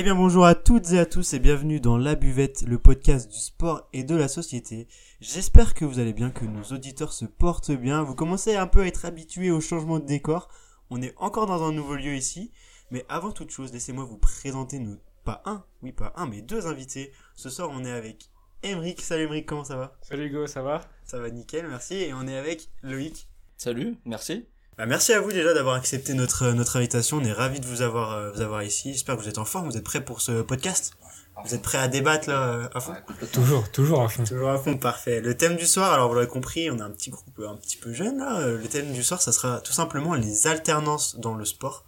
Eh bien bonjour à toutes et à tous et bienvenue dans La Buvette, le podcast du sport et de la société. J'espère que vous allez bien, que nos auditeurs se portent bien. Vous commencez un peu à être habitués au changement de décor. On est encore dans un nouveau lieu ici. Mais avant toute chose, laissez-moi vous présenter nos... Pas un, oui pas un, mais deux invités. Ce soir on est avec Emeric. Salut Emeric, comment ça va? Salut Hugo, ça va? Ça va nickel, merci. Et on est avec Loïc. Salut, merci. Bah, merci à vous déjà d'avoir accepté notre, notre invitation. On est ravis de vous avoir, euh, vous avoir ici. J'espère que vous êtes en forme, vous êtes prêts pour ce podcast? Vous êtes prêts à débattre là euh, à fond? Toujours, toujours à fond. Toujours à fond, parfait. Le thème du soir, alors vous l'avez compris, on a un petit groupe un petit peu jeune là. Euh, Le thème du soir, ça sera tout simplement les alternances dans le sport.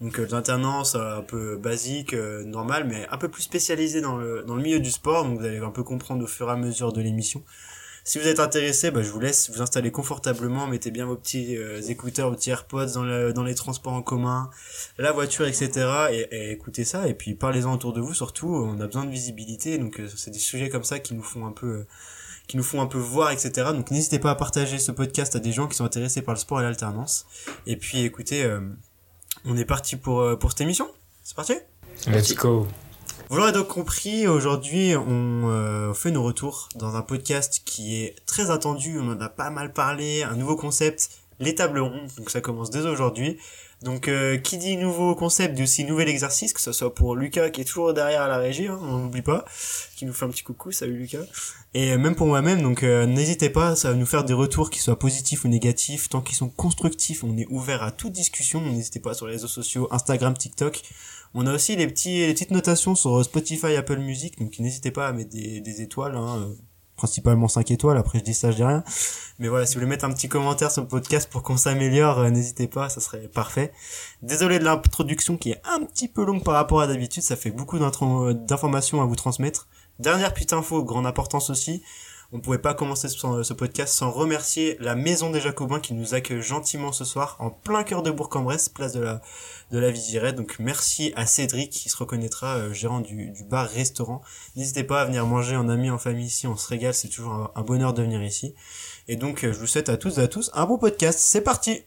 Donc euh, l'alternance euh, un peu basique, euh, normale, mais un peu plus spécialisée dans le, dans le milieu du sport. Donc vous allez un peu comprendre au fur et à mesure de l'émission. Si vous êtes intéressé, bah, je vous laisse vous installer confortablement, mettez bien vos petits euh, écouteurs, vos petits AirPods dans, le, dans les transports en commun, la voiture, etc. Et, écoutez ça, et puis parlez-en autour de vous surtout, on a besoin de visibilité, donc euh, c'est des sujets comme ça qui nous font un peu... euh, qui nous font un peu voir, etc. Donc n'hésitez pas à partager ce podcast à des gens qui sont intéressés par le sport et l'alternance. Et puis écoutez, on est parti pour, pour cette émission. C'est parti? Let's go. Vous l'aurez donc compris, aujourd'hui on euh, fait nos retours dans un podcast qui est très attendu, on en a pas mal parlé, un nouveau concept, les tables donc ça commence dès aujourd'hui. Donc euh, qui dit nouveau concept dit aussi nouvel exercice, que ce soit pour Lucas qui est toujours derrière la régie, hein, on n'oublie pas, qui nous fait un petit coucou, salut Lucas. Et même pour moi-même, donc euh, n'hésitez pas à nous faire des retours qui soient positifs ou négatifs, tant qu'ils sont constructifs, on est ouvert à toute discussion, n'hésitez pas sur les réseaux sociaux, Instagram, TikTok, on a aussi les, petits, les petites notations sur Spotify, Apple Music, donc n'hésitez pas à mettre des, étoiles, hein, euh, principalement 5 étoiles, après je dis ça, je dis rien. Mais voilà, si vous voulez mettre un petit commentaire sur le podcast pour qu'on s'améliore, euh, n'hésitez pas, ça serait parfait. Désolé de l'introduction qui est un petit peu longue par rapport à d'habitude, ça fait beaucoup d'informations à vous transmettre. Dernière petite info, grande importance aussi, on pouvait pas commencer ce, podcast sans remercier la Maison des Jacobins qui nous accueille gentiment ce soir en plein cœur de Bourg-en-Bresse, place de la de la Vizirette. Donc merci à Cédric qui se reconnaîtra euh, gérant du, du bar restaurant. N'hésitez pas à venir manger en ami en famille ici, on se régale, c'est toujours un, un bonheur de venir ici. Et donc euh, je vous souhaite à tous et à tous un bon podcast. C'est parti.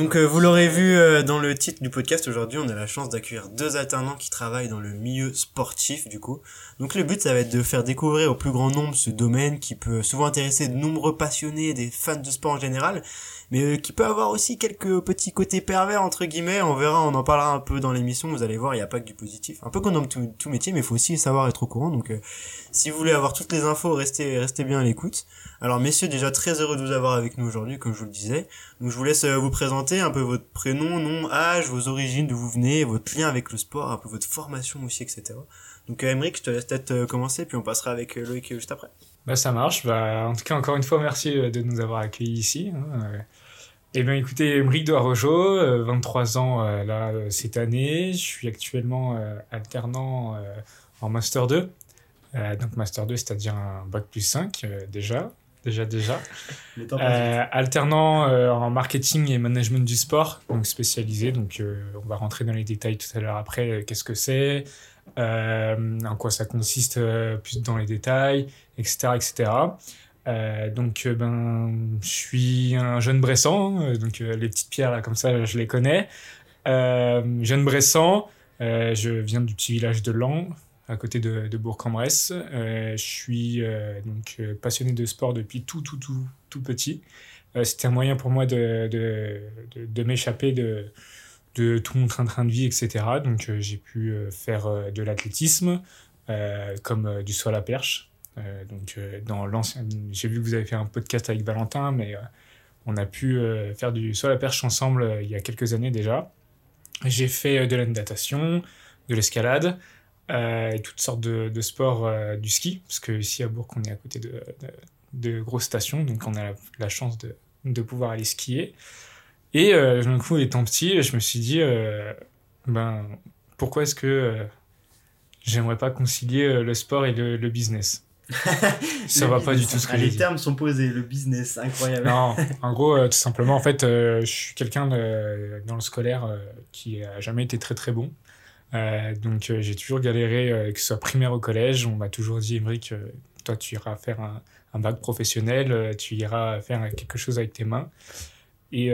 Donc euh, vous l'aurez vu euh, dans le titre du podcast aujourd'hui, on a la chance d'accueillir deux alternants qui travaillent dans le milieu sportif du coup. Donc le but ça va être de faire découvrir au plus grand nombre ce domaine qui peut souvent intéresser de nombreux passionnés, des fans de sport en général, mais euh, qui peut avoir aussi quelques petits côtés pervers entre guillemets. On verra, on en parlera un peu dans l'émission. Vous allez voir, il n'y a pas que du positif. Un peu comme dans tout, métier, mais il faut aussi savoir être au courant. Donc euh, si vous voulez avoir toutes les infos, restez restez bien à l'écoute. Alors messieurs, déjà très heureux de vous avoir avec nous aujourd'hui, comme je vous le disais. Donc je vous laisse euh, vous présenter un peu votre prénom, nom, âge, vos origines, d'où vous venez, votre lien avec le sport, un peu votre formation aussi, etc. Donc euh, Emeric, je te laisse peut-être commencer, puis on passera avec Loïc juste après. Bah ça marche. Bah, en tout cas, encore une fois, merci de nous avoir accueillis ici. hein. Eh bien, écoutez, Emeric de euh, 23 ans euh, là euh, cette année. Je suis actuellement euh, alternant euh, en Master 2. Euh, donc Master 2, c'est-à-dire un bac plus 5 euh, déjà. Déjà, déjà. Euh, alternant euh, en marketing et management du sport, donc spécialisé. Donc, euh, on va rentrer dans les détails tout à l'heure après. euh, Qu'est-ce que c'est euh, En quoi ça consiste euh, plus dans les détails, etc., etc. Euh, donc, euh, ben, je suis un jeune Bressan. euh, donc, les petites pierres là, comme ça, je les connais. Jeune Bressan. je viens du petit village de Lan, à côté de, Bourg-en-Bresse. Je suis donc passionné de sport depuis tout, tout, tout, tout petit. C'était un moyen pour moi de, de, de, m'échapper de, de tout mon train-train de vie, etc. Donc j'ai pu faire de l'athlétisme, comme du saut à la perche. Euh, donc euh, dans l'ancien, j'ai vu que vous avez fait un podcast avec Valentin, mais euh, on a pu faire du saut à perche ensemble il y a quelques années déjà. J'ai fait de la natation, de l'escalade, toutes sortes de, sports du ski, parce que ici à Bourg, on est à côté de, de, grosses stations, donc on a la, chance de, pouvoir aller skier. Et d'un coup, étant petit, je me suis dit, ben, pourquoi est-ce que j'aimerais pas concilier le sport et le business? Ça va pas du tout ce que Ah, Les dit. termes sont posés, le business, incroyable. Non, en gros, euh, tout simplement, en fait, euh, je suis quelqu'un de- dans le scolaire euh, qui a jamais été très très bon. Euh, donc j'ai toujours galéré, que ce soit primaire au collège. On m'a toujours dit, Émeric, toi tu iras faire un, un, bac professionnel, tu iras faire quelque chose avec tes mains. Et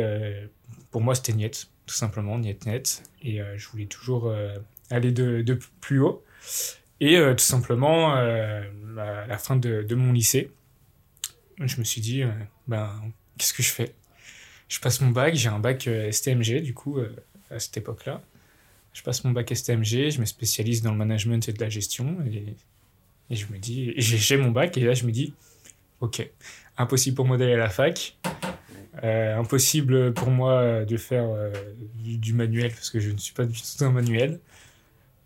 pour moi, c'était niet, tout simplement, niet net. Et je voulais toujours aller de, de, plus haut. Et tout simplement, à la fin de, mon lycée, je me suis dit, ben, qu'est-ce que je fais? Je passe mon bac, j'ai un bac STMG, du coup, à cette époque-là. Je passe mon bac STMG, je me spécialise dans le management et de la gestion. Et, je me dis, j'ai mon bac, et là, je me dis, ok, impossible pour moi d'aller à la fac. Euh, impossible pour moi de faire euh, du, manuel parce que je ne suis pas du tout un manuel.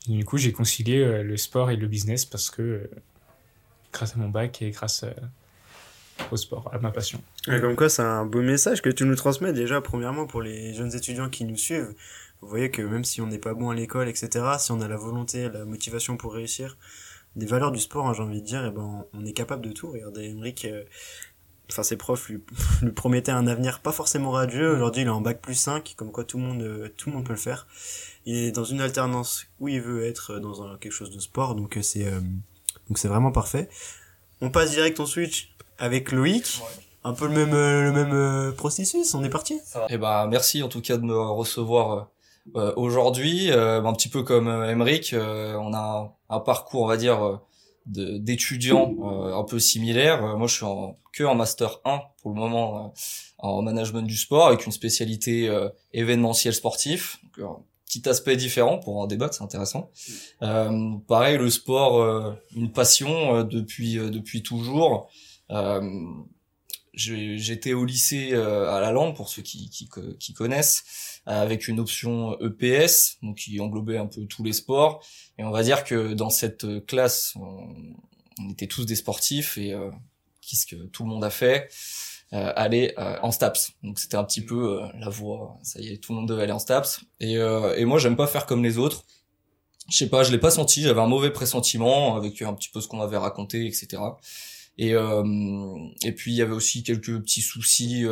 Du coup, j'ai concilié euh, le sport et le business parce que grâce à mon bac et grâce au sport, à ma passion. comme quoi, c'est un beau message que tu nous transmets déjà, premièrement, pour les jeunes étudiants qui nous suivent. Vous voyez que même si on n'est pas bon à l'école, etc., si on a la volonté, la motivation pour réussir, des valeurs du sport, hein, j'ai envie de dire, et eh ben, on est capable de tout. Regardez, Emmerich, enfin ses profs lui, lui, promettaient un avenir pas forcément radieux. Aujourd'hui, il est en bac plus 5, comme quoi tout le monde euh, tout le monde peut le faire. Il est dans une alternance où il veut être dans un, quelque chose de sport, donc euh, c'est euh, donc c'est vraiment parfait. On passe direct en switch avec Loïc. Un peu le même le même processus, on est parti. Et eh ben merci en tout cas de me recevoir aujourd'hui un petit peu comme Emeric, on a un, un, parcours on va dire d'étudiants euh, un peu similaires. Euh, moi, je suis en, que en master 1 pour le moment euh, en management du sport avec une spécialité événementiel sportif. Donc, un petit aspect différent pour en débattre, c'est intéressant. pareil, le sport, une passion depuis depuis toujours. J'étais au lycée à la Lande pour ceux qui, qui, qui connaissent, avec une option EPS, donc qui englobait un peu tous les sports. Et on va dire que dans cette classe, on, était tous des sportifs et euh, qu'est-ce que tout le monde a fait euh, Aller euh, en STAPS. Donc c'était un petit peu euh, la voie. Ça y est, tout le monde devait aller en STAPS. Et, et moi, j'aime pas faire comme les autres. Je sais pas, je l'ai pas senti. J'avais un mauvais pressentiment avec un petit peu ce qu'on m'avait raconté, etc. Et et puis il y avait aussi quelques petits soucis.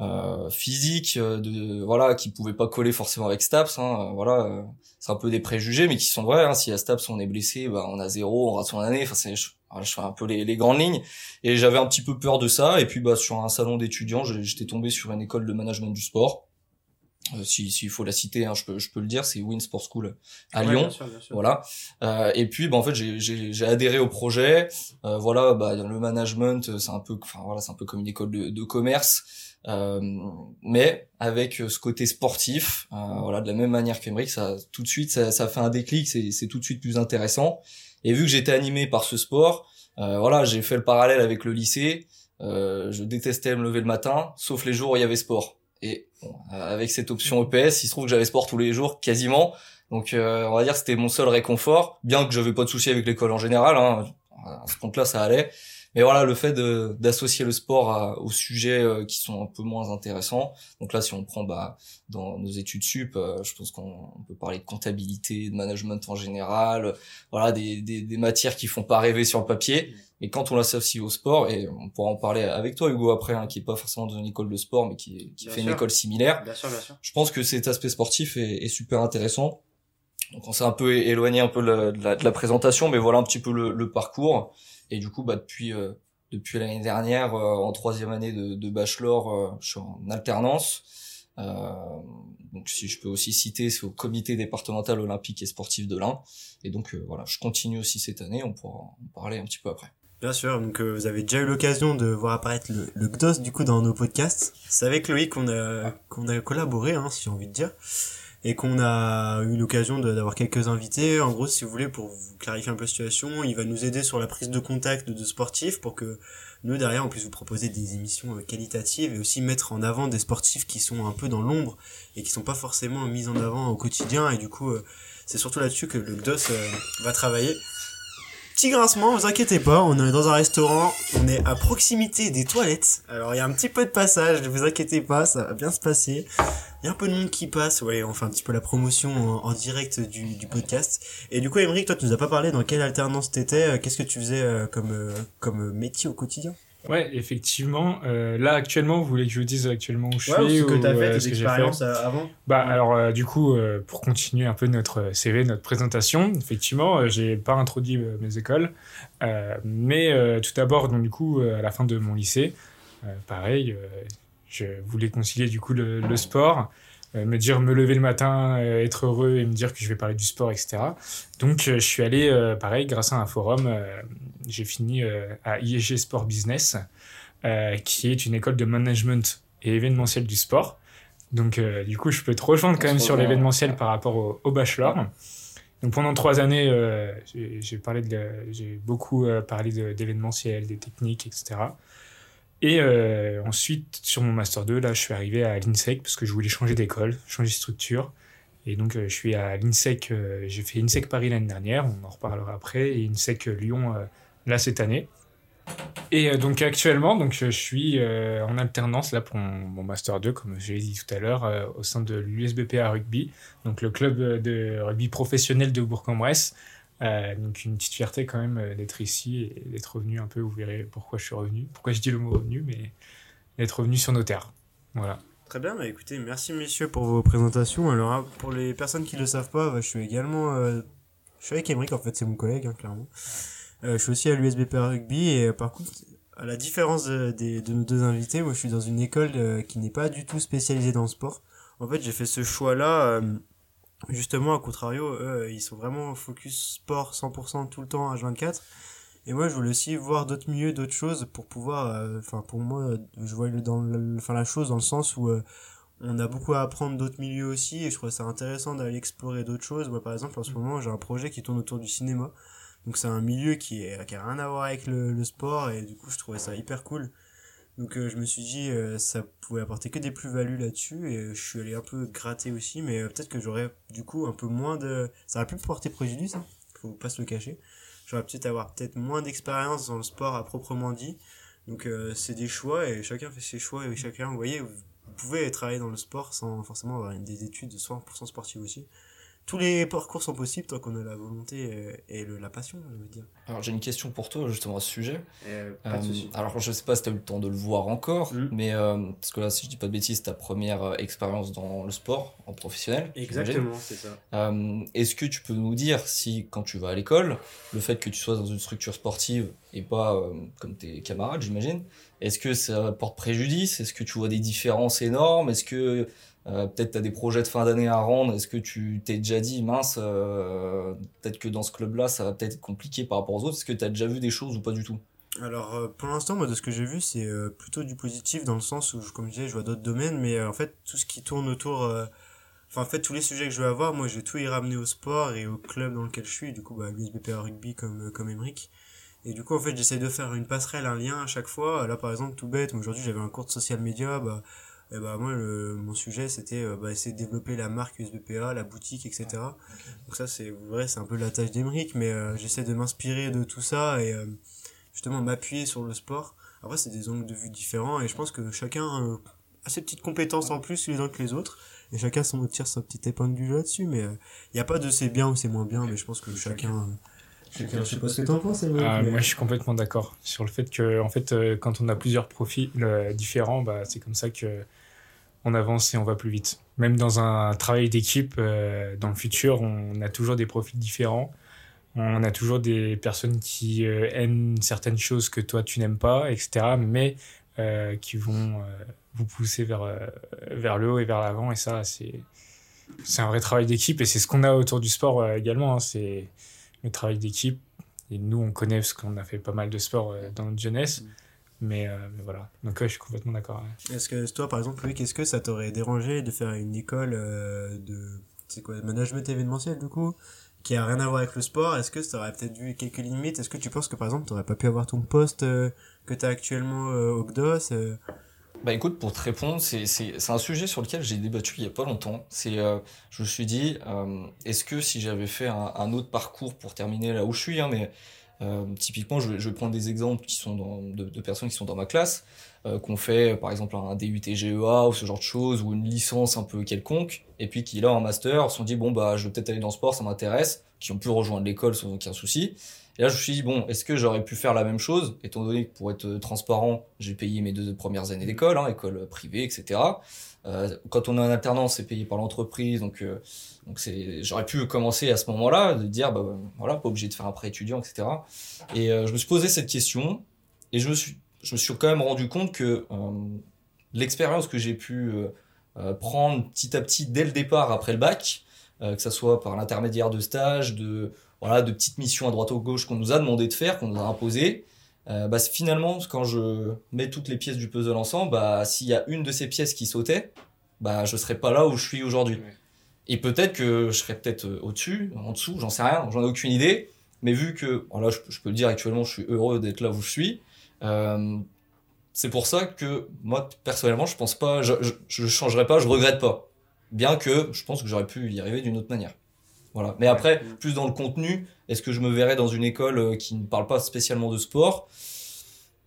Euh, physiques de voilà qui pouvaient pas coller forcément avec Staps hein, voilà c'est un peu des préjugés, mais qui sont vrais. Hein. Si à Staps on est blessé, bah, on a zéro, on rate son année. Enfin, c'est, je, fais un peu les, les, grandes lignes. Et j'avais un petit peu peur de ça. Et puis, bah, sur un salon d'étudiants, j'étais tombé sur une école de management du sport. Euh, s'il faut la citer, hein, je, peux, je peux le dire, c'est Win Sport School à Lyon. Voilà. Euh, et puis, bah, en fait, j'ai adhéré au projet. Euh, voilà, bah, le management, c'est un peu, enfin voilà, c'est un peu comme une école de, de commerce. Euh, mais avec ce côté sportif, euh, voilà, de la même manière qu'Emeric, ça tout de suite, ça, ça fait un déclic, c'est tout de suite plus intéressant. Et vu que j'étais animé par ce sport, euh, voilà, j'ai fait le parallèle avec le lycée. je détestais me lever le matin, sauf les jours où il y avait sport. Et avec cette option EPS, il se trouve que j'avais sport tous les jours, quasiment. Donc, on va dire, c'était mon seul réconfort, bien que j'avais pas de soucis avec l'école en général. Hein, à ce compte-là, ça allait. Mais voilà, le fait d'associer le sport aux sujets euh, qui sont un peu moins intéressants. Donc là, si on prend bah, dans nos études sup, euh, je pense qu'on peut parler de comptabilité, de management en général, voilà, des, des, des, matières qui font pas rêver sur le papier. Et quand on l'associe au sport, et on pourra en parler avec toi Hugo après, hein, qui est pas forcément dans une école de sport, mais qui, qui fait une école similaire. Bien sûr, bien sûr. Je pense que cet aspect sportif est, est super intéressant. Donc on s'est un peu éloigné un peu de la, de la, présentation, mais voilà un petit peu le, le parcours. Et du coup, bah, depuis euh, depuis l'année dernière, euh, en troisième année de, de bachelor, euh, je suis en alternance. donc si je peux aussi citer, c'est au comité départemental olympique et sportif de l'Ain. Et donc voilà, je continue aussi cette année. On pourra en parler un petit peu après. Bien sûr, donc vous avez déjà eu l'occasion de voir apparaître le, le GDOS du coup dans nos podcasts. C'est avec Loïc qu'on a qu'on a collaboré, hein, si j'ai envie de dire et qu'on a eu l'occasion d'avoir quelques invités. En gros, si vous voulez, pour vous clarifier un peu la situation, il va nous aider sur la prise de contact de sportifs pour que nous, derrière, on puisse vous proposer des émissions euh, qualitatives et aussi mettre en avant des sportifs qui sont un peu dans l'ombre et qui sont pas forcément mis en avant au quotidien. Et du coup, euh, c'est surtout là-dessus que le GDOS euh, va travailler. Petit grincement, vous inquiétez pas, on est dans un restaurant, on est à proximité des toilettes. Alors il y a un petit peu de passage, ne vous inquiétez pas, ça va bien se passer. Il y a un peu de monde qui passe, ouais, on fait un petit peu la promotion en, direct du, podcast. Et du coup, Émeric, toi, tu nous as pas parlé dans quelle alternance t'étais, euh, qu'est-ce que tu faisais euh, comme, euh, comme métier au quotidien? Ouais, effectivement. Euh, là, actuellement, vous voulez que je vous dise actuellement où je Ouais, ou suis ce que ou, t'as euh, fait, tes j'ai expériences euh, avant Bah alors euh, du coup euh, pour continuer un peu notre CV, notre présentation, effectivement euh, j'ai pas introduit euh, mes écoles, Euh, mais euh, tout d'abord donc du coup euh, à la fin de mon lycée, euh, pareil, euh, je voulais concilier du coup le, le sport, euh, me dire me lever le matin, euh, être heureux et me dire que je vais parler du sport etc. Donc euh, je suis allé euh, pareil grâce à un forum, euh, j'ai fini euh, à IEG Sport Business, euh, qui est une école de management et événementiel du sport. Donc, euh, du coup, je peux te rejoindre quand On même sur l'événementiel par rapport au, au bachelor. Donc, pendant trois années, euh, j'ai parlé de, j'ai beaucoup euh, parlé de- d'événementiel, des techniques, etc. Et euh, ensuite, sur mon master 2, là, je suis arrivé à l'INSEC parce que je voulais changer d'école, changer de structure. Et donc, je suis à l'INSEC, j'ai fait INSEC Paris l'année dernière, on en reparlera après, et INSEC Lyon là cette année. Et euh, donc actuellement, donc je suis euh, en alternance là pour mon, master 2, comme je l'ai dit tout à l'heure, euh, au sein de l'USBPA Rugby, donc le club de rugby professionnel de Bourg-en-Bresse. Donc une petite fierté quand même d'être ici et d'être revenu un peu. Vous verrez pourquoi je suis revenu, pourquoi je dis le mot revenu, mais d'être revenu sur nos terres. Voilà. Très bien, bah écoutez, merci messieurs pour vos présentations. Alors hein, pour les personnes qui ne le savent pas, bah, je suis également... je suis avec Emric en fait, c'est mon collègue, hein, clairement. Je suis aussi à l'USBP Rugby et euh, par contre, à la différence de, des- de nos deux invités, moi je suis dans une école euh, qui n'est pas du tout spécialisée dans le sport. En fait, j'ai fait ce choix-là, euh, justement, à contrario, eux, ils sont vraiment focus sport 100% tout le temps, H24. Et moi, je voulais aussi voir d'autres milieux, d'autres choses pour pouvoir, euh, enfin, pour moi, euh, je vois le, dans le, enfin, la chose dans le sens où euh, on a beaucoup à apprendre d'autres milieux aussi et je trouve ça intéressant d'aller explorer d'autres choses. Moi, par exemple, en ce moment, j'ai un projet qui tourne autour du cinéma. Donc, c'est un milieu qui, est, qui a rien à voir avec le, sport et du coup, je trouvais ça hyper cool. Donc, euh, je me suis dit, euh, ça pouvait apporter que des plus-values là-dessus et euh, je suis allé un peu gratter aussi, mais peut-être que j'aurais du coup un peu moins de. Ça aurait pu me porter préjudice, hein, faut pas se le cacher. J'aurais peut-être avoir peut-être moins d'expérience dans le sport à proprement dit. Donc, c'est des choix et chacun fait ses choix et chacun, vous voyez, vous pouvez travailler dans le sport sans forcément avoir des études 100% sportives aussi. Tous les parcours sont possibles tant qu'on a la volonté euh, et le, la passion, je veux dire. Alors j'ai une question pour toi justement à ce sujet. pas de Euh, souci. alors je sais pas si tu as eu le temps de le voir encore, Mm. mais euh, parce que là si je dis pas de bêtises, c'est ta première euh, expérience dans le sport en professionnel. j'imagine. c'est ça. Euh, Est-ce que tu peux nous dire si quand tu vas à l'école, le fait que tu sois dans une structure sportive et pas euh, comme tes camarades, j'imagine, est-ce que ça porte préjudice? Est-ce que tu vois des différences énormes? Est-ce que euh, peut-être tu as des projets de fin d'année à rendre Est-ce que tu t'es déjà dit mince, euh, peut-être que dans ce club-là ça va peut-être être compliqué par rapport aux autres? Est-ce que tu as déjà vu des choses ou pas du tout? Alors, euh, pour l'instant, moi, de ce que j'ai vu, c'est euh, plutôt du positif dans le sens où, comme je disais, je vois d'autres domaines, mais euh, en fait, tout ce qui tourne autour. Enfin, en fait, tous les sujets que je vais avoir, moi, je vais tout y ramener au sport et au club dans lequel je suis, du coup, bah, l'USBPA Rugby comme, comme Emric. Et du coup, en fait, j'essaie de faire une passerelle, un lien à chaque fois. Là, par exemple, tout bête, aujourd'hui, j'avais un cours de social media, bah, et bah, moi, le, mon sujet, c'était euh, bah, essayer de développer la marque USBPA, la boutique, etc. Donc ça, c'est vrai, c'est un peu la tâche d'Emric, mais euh, j'essaie de m'inspirer de tout ça et euh, justement m'appuyer sur le sport. Après, c'est des angles de vue différents et je pense que chacun euh, a ses petites compétences en plus les uns que les autres et chacun son, tire sa petite épingle du jeu là-dessus. Mais il n'y a pas de c'est bien ou c'est moins bien, mais je pense que chacun. euh, chacun je sais pas ce que t'en penses, Ah, mais- Moi, je suis complètement d'accord sur le fait que, en fait, quand on a plusieurs profils différents, bah, c'est comme ça que on avance et on va plus vite. Même dans un travail d'équipe, euh, dans le futur, on a toujours des profils différents. On a toujours des personnes qui euh, aiment certaines choses que toi tu n'aimes pas, etc. Mais euh, qui vont vous pousser vers, vers le haut et vers l'avant. Et ça, c'est un vrai travail d'équipe. Et c'est ce qu'on a autour du sport également. hein. C'est le travail d'équipe. Et nous, on connaît parce qu'on a fait pas mal de sport dans notre jeunesse. Mais, euh, mais voilà. Donc, ouais, je suis complètement d'accord. ouais. Est-ce que toi, par exemple, Loïc, est-ce que ça t'aurait dérangé de faire une école euh, de c'est quoi, management événementiel du coup, qui a rien à voir avec le sport? Est-ce que ça aurait peut-être vu quelques limites? Est-ce que tu penses que par exemple, t'aurais pas pu avoir ton poste euh, que t'as actuellement euh, au GDOS euh, Bah écoute, pour te répondre, c'est c'est c'est un sujet sur lequel j'ai débattu il y a pas longtemps. C'est euh, je me suis dit, euh, est-ce que si j'avais fait un, un autre parcours pour terminer là où je suis, hein, mais euh, typiquement, je je prendre des exemples qui sont de, personnes qui sont dans ma classe, euh, qu'on fait par exemple un DUT GEA ou ce genre de choses, ou une licence un peu quelconque, et puis qui là en master se sont dit bon bah je vais peut-être aller dans le sport, ça m'intéresse, qui ont pu rejoindre l'école sans aucun souci, Et là, je me suis dit, bon, est-ce que j'aurais pu faire la même chose, étant donné que pour être transparent, j'ai payé mes deux premières années d'école, hein, école privée, etc. Euh, quand on est en alternance, c'est payé par l'entreprise, donc euh, donc j'aurais pu commencer à ce moment-là de dire, bah voilà, pas obligé de faire un prêt étudiant, etc. Et euh, je me suis posé cette question et je me suis je me suis quand même rendu compte que euh, l'expérience que j'ai pu prendre petit à petit dès le départ après le bac, que ça soit par l'intermédiaire de stages, de voilà, de petites missions à droite ou à gauche qu'on nous a demandé de faire, qu'on nous a imposé. Euh, bah, finalement, quand je mets toutes les pièces du puzzle ensemble, bah, s'il y a une de ces pièces qui sautait, bah, je serais pas là où je suis aujourd'hui. Et peut-être que je serais peut-être euh, au-dessus, en dessous, j'en sais rien, j'en ai aucune idée. Mais vu que, voilà, je, je, peux le dire actuellement, je suis heureux d'être là où je suis. Euh, c'est pour ça que moi, personnellement, je pense pas, je, je, je changerai pas, je regrette pas. Bien que je pense que j'aurais pu y arriver d'une autre manière. Voilà. Mais après, plus dans le contenu, est-ce que je me verrais dans une école euh, qui ne parle pas spécialement de sport?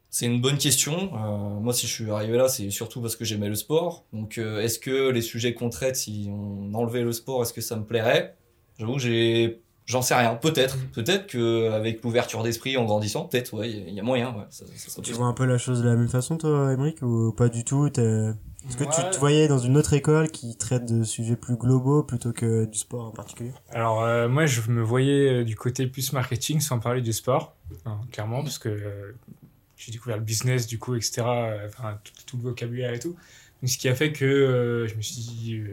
C'est une bonne question. Euh, moi, si je suis arrivé là, c'est surtout parce que j'aimais le sport. Donc, euh, est-ce que les sujets qu'on traite, si on enlevait le sport, est-ce que ça me plairait? J'avoue que j'ai J'en sais rien, peut-être. Peut-être que avec l'ouverture d'esprit en grandissant, peut-être, ouais, il y, a moyen. Ouais, ça, ça tu vois un peu la chose de la même façon, toi, Émeric, ou pas du tout est-ce que tu te voyais dans une autre école qui traite de sujets plus globaux plutôt que du sport en particulier Alors euh, moi je me voyais euh, du côté plus marketing sans parler du sport, hein, clairement, parce que euh, j'ai découvert le business du coup, etc. Enfin tout, le vocabulaire et tout. Donc, ce qui a fait que je me suis dit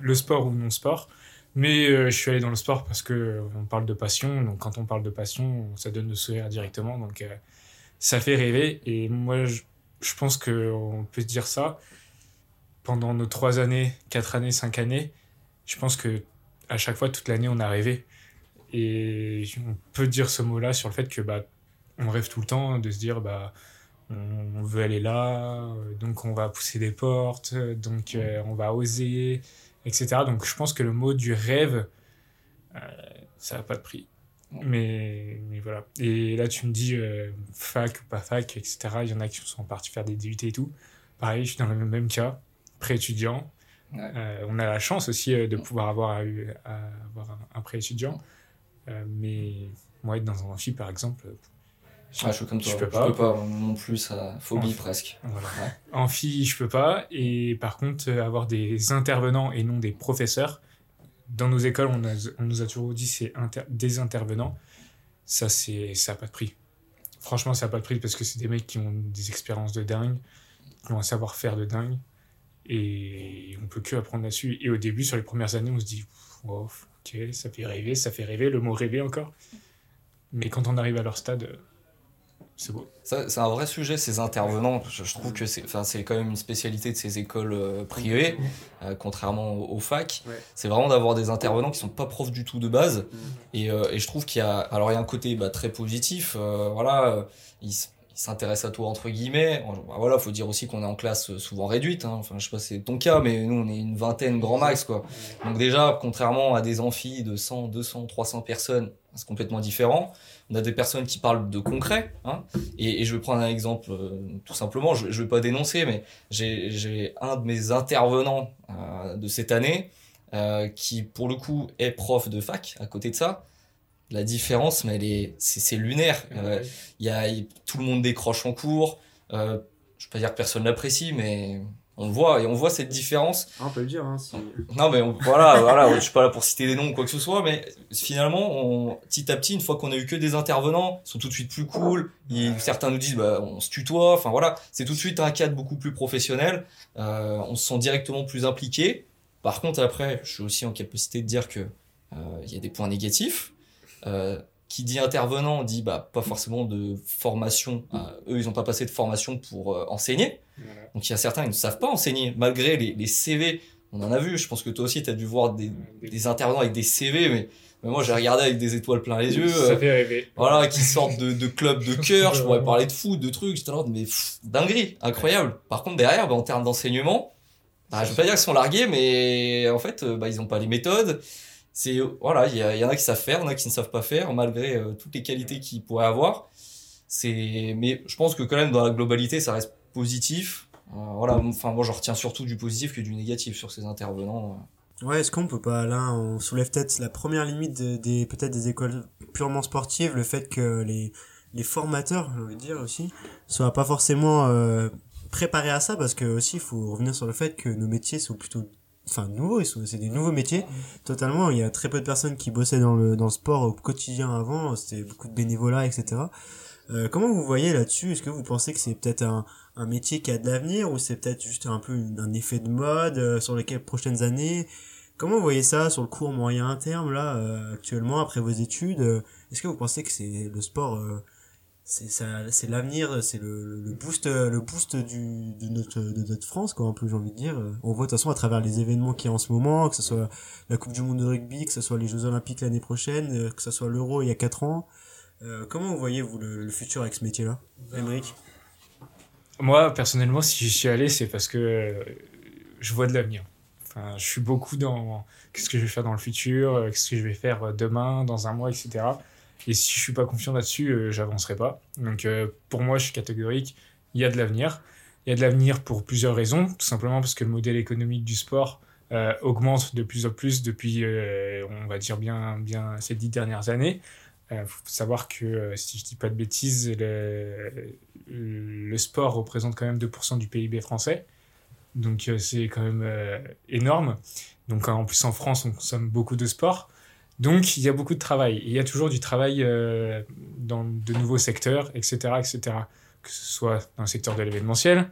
le sport ou non sport. Mais je suis allé dans le sport parce que on parle de passion. Donc quand on parle de passion, ça donne le sourire directement. Donc ça fait rêver. Et moi je, je pense qu'on peut se dire ça pendant nos trois années, quatre années, cinq années, je pense que à chaque fois, toute l'année, on a rêvé. Et on peut dire ce mot-là sur le fait que bah, on rêve tout le temps de se dire bah, on veut aller là, donc on va pousser des portes, donc euh, on va oser, etc. Donc je pense que le mot du rêve, euh, ça n'a pas de prix. Mais, mais, voilà. Et là, tu me dis euh, fac ou pas fac, etc. Il y en a qui sont partis faire des DUT et tout. Pareil, je suis dans le même cas pré-étudiant. Euh, on a la chance aussi euh, de pouvoir avoir, avoir un, pré-étudiant. Euh, mais moi, être dans un amphi, par exemple, je, ah, je, comme toi, je peux pas. peux pas non plus, ça phobie presque. Voilà. Amphi, je peux pas. Et par contre, avoir des intervenants et non des professeurs. Dans nos écoles, on, on nous a toujours dit c'est des intervenants. Ça, c'est ça n'a pas de prix. Franchement, ça n'a pas de prix parce que c'est des mecs qui ont des expériences de dingue, qui ont un savoir-faire de dingue. Et on peut que apprendre là-dessus. Et au début, sur les premières années, on se dit, ok, ça fait rêver, ça fait rêver, le mot rêver encore. Mais quand on arrive à leur stade, c'est beau. C'est un vrai sujet, ces intervenants. Je, trouve que c'est quand même une spécialité de ces écoles euh, privées, euh, contrairement aux, facs. C'est vraiment d'avoir des intervenants qui sont pas profs du tout de base. Mm. Et, euh, et, je trouve qu'il y a, alors il y a un côté bah, très positif. voilà, ils, s'intéresse à toi entre guillemets. Bah voilà, faut dire aussi qu'on est en classe souvent réduite. Hein. Enfin, je sais pas c'est ton cas, mais nous on est une vingtaine grand max quoi. Donc déjà, contrairement à des amphis de 100, 200, 300 personnes, c'est complètement différent. On a des personnes qui parlent de concret. Hein. Et, je vais prendre un exemple euh, tout simplement. Je, je vais pas dénoncer, mais j'ai un de mes intervenants euh, de cette année euh, qui pour le coup est prof de fac à côté de ça la différence, mais elle est, c'est, lunaire. Euh, il y, a, tout le monde décroche en cours. Euh, je peux pas dire que personne l'apprécie, mais on le voit et on voit cette différence. Ah, on peut le dire. Hein, Non, mais voilà, voilà, je suis pas là pour citer des noms ou quoi que ce soit, mais finalement, on, petit à petit, une fois qu'on a eu que des intervenants, ils sont tout de suite plus cool. certains nous disent, bah, on se tutoie. Enfin voilà, c'est tout de suite un cadre beaucoup plus professionnel. Euh, on se sent directement plus impliqué. Par contre, après, je suis aussi en capacité de dire que euh, il y a des points négatifs. Euh, qui dit intervenant dit bah pas forcément de formation. Euh, eux, ils ont pas passé de formation pour euh, enseigner. Donc il y a certains qui ne savent pas enseigner malgré les, les CV. On en a vu. Je pense que toi aussi, tu as dû voir des, des intervenants avec des CV, mais, mais moi j'ai regardé avec des étoiles plein les yeux. Ça fait rêver. Voilà, qui sortent de, de clubs de cœur. je pourrais parler de foot, de trucs. J'étais là, mais dinguerie, incroyable. Par contre derrière, bah, en termes d'enseignement, bah, je veux pas dire qu'ils sont largués, mais en fait, bah, ils ont pas les méthodes c'est voilà, il y, y, en a qui savent faire, il y en a qui ne savent pas faire, malgré euh, toutes les qualités qu'ils pourraient avoir. C'est, mais je pense que quand même dans la globalité, ça reste positif. Euh, voilà, enfin moi je retiens surtout du positif que du négatif sur ces intervenants. Ouais, est-ce qu'on peut pas, là, on soulève peut-être la première limite des, peut-être des écoles purement sportives, le fait que les, les formateurs, je veux dire aussi, soient pas forcément euh, préparés à ça, parce que aussi, il faut revenir sur le fait que nos métiers sont plutôt enfin nouveaux, c'est des nouveaux métiers totalement. Il y a très peu de personnes qui bossaient dans le dans le sport au quotidien avant, c'était beaucoup de bénévolat, etc. Euh, comment vous voyez là-dessus? Est-ce que vous pensez que c'est peut-être un, un métier qui a de l'avenir ou c'est peut-être juste un peu un effet de mode euh, sur les prochaines années? Comment vous voyez ça sur le court moyen terme là euh, actuellement après vos études? Est-ce que vous pensez que c'est le sport c'est c'est l'avenir c'est le, le boost le boost du de notre de notre France quoi un peu j'ai envie de dire on voit de toute façon à travers les événements qui y a en ce moment que ce soit la Coupe du monde de rugby que ce soit les Jeux olympiques l'année prochaine que ce soit l'Euro il y a quatre ans euh, comment vous voyez vous le, futur avec ce métier-là, Émeric? Moi, personnellement, si j'y suis allé, c'est parce que euh, je vois de l'avenir. Enfin, je suis beaucoup dans qu'est-ce que je vais faire dans le futur, euh, qu'est-ce que je vais faire demain, dans un mois, etc. Et si je suis pas confiant là-dessus, j'avancerai pas. Donc, pour moi, je suis catégorique. Il y a de l'avenir. Il y a de l'avenir pour plusieurs raisons. Tout simplement parce que le modèle économique du sport augmente de plus en plus depuis, on va dire bien, bien ces dix dernières années. Il euh, faut savoir que, euh, si je dis pas de bêtises, le, le sport représente quand même 2% du PIB français. Donc euh, c'est quand même énorme. Donc en plus en France, on consomme beaucoup de sport. Donc il y a beaucoup de travail. il y a toujours du travail dans de nouveaux secteurs, etc., etc. Que ce soit dans le secteur de l'événementiel,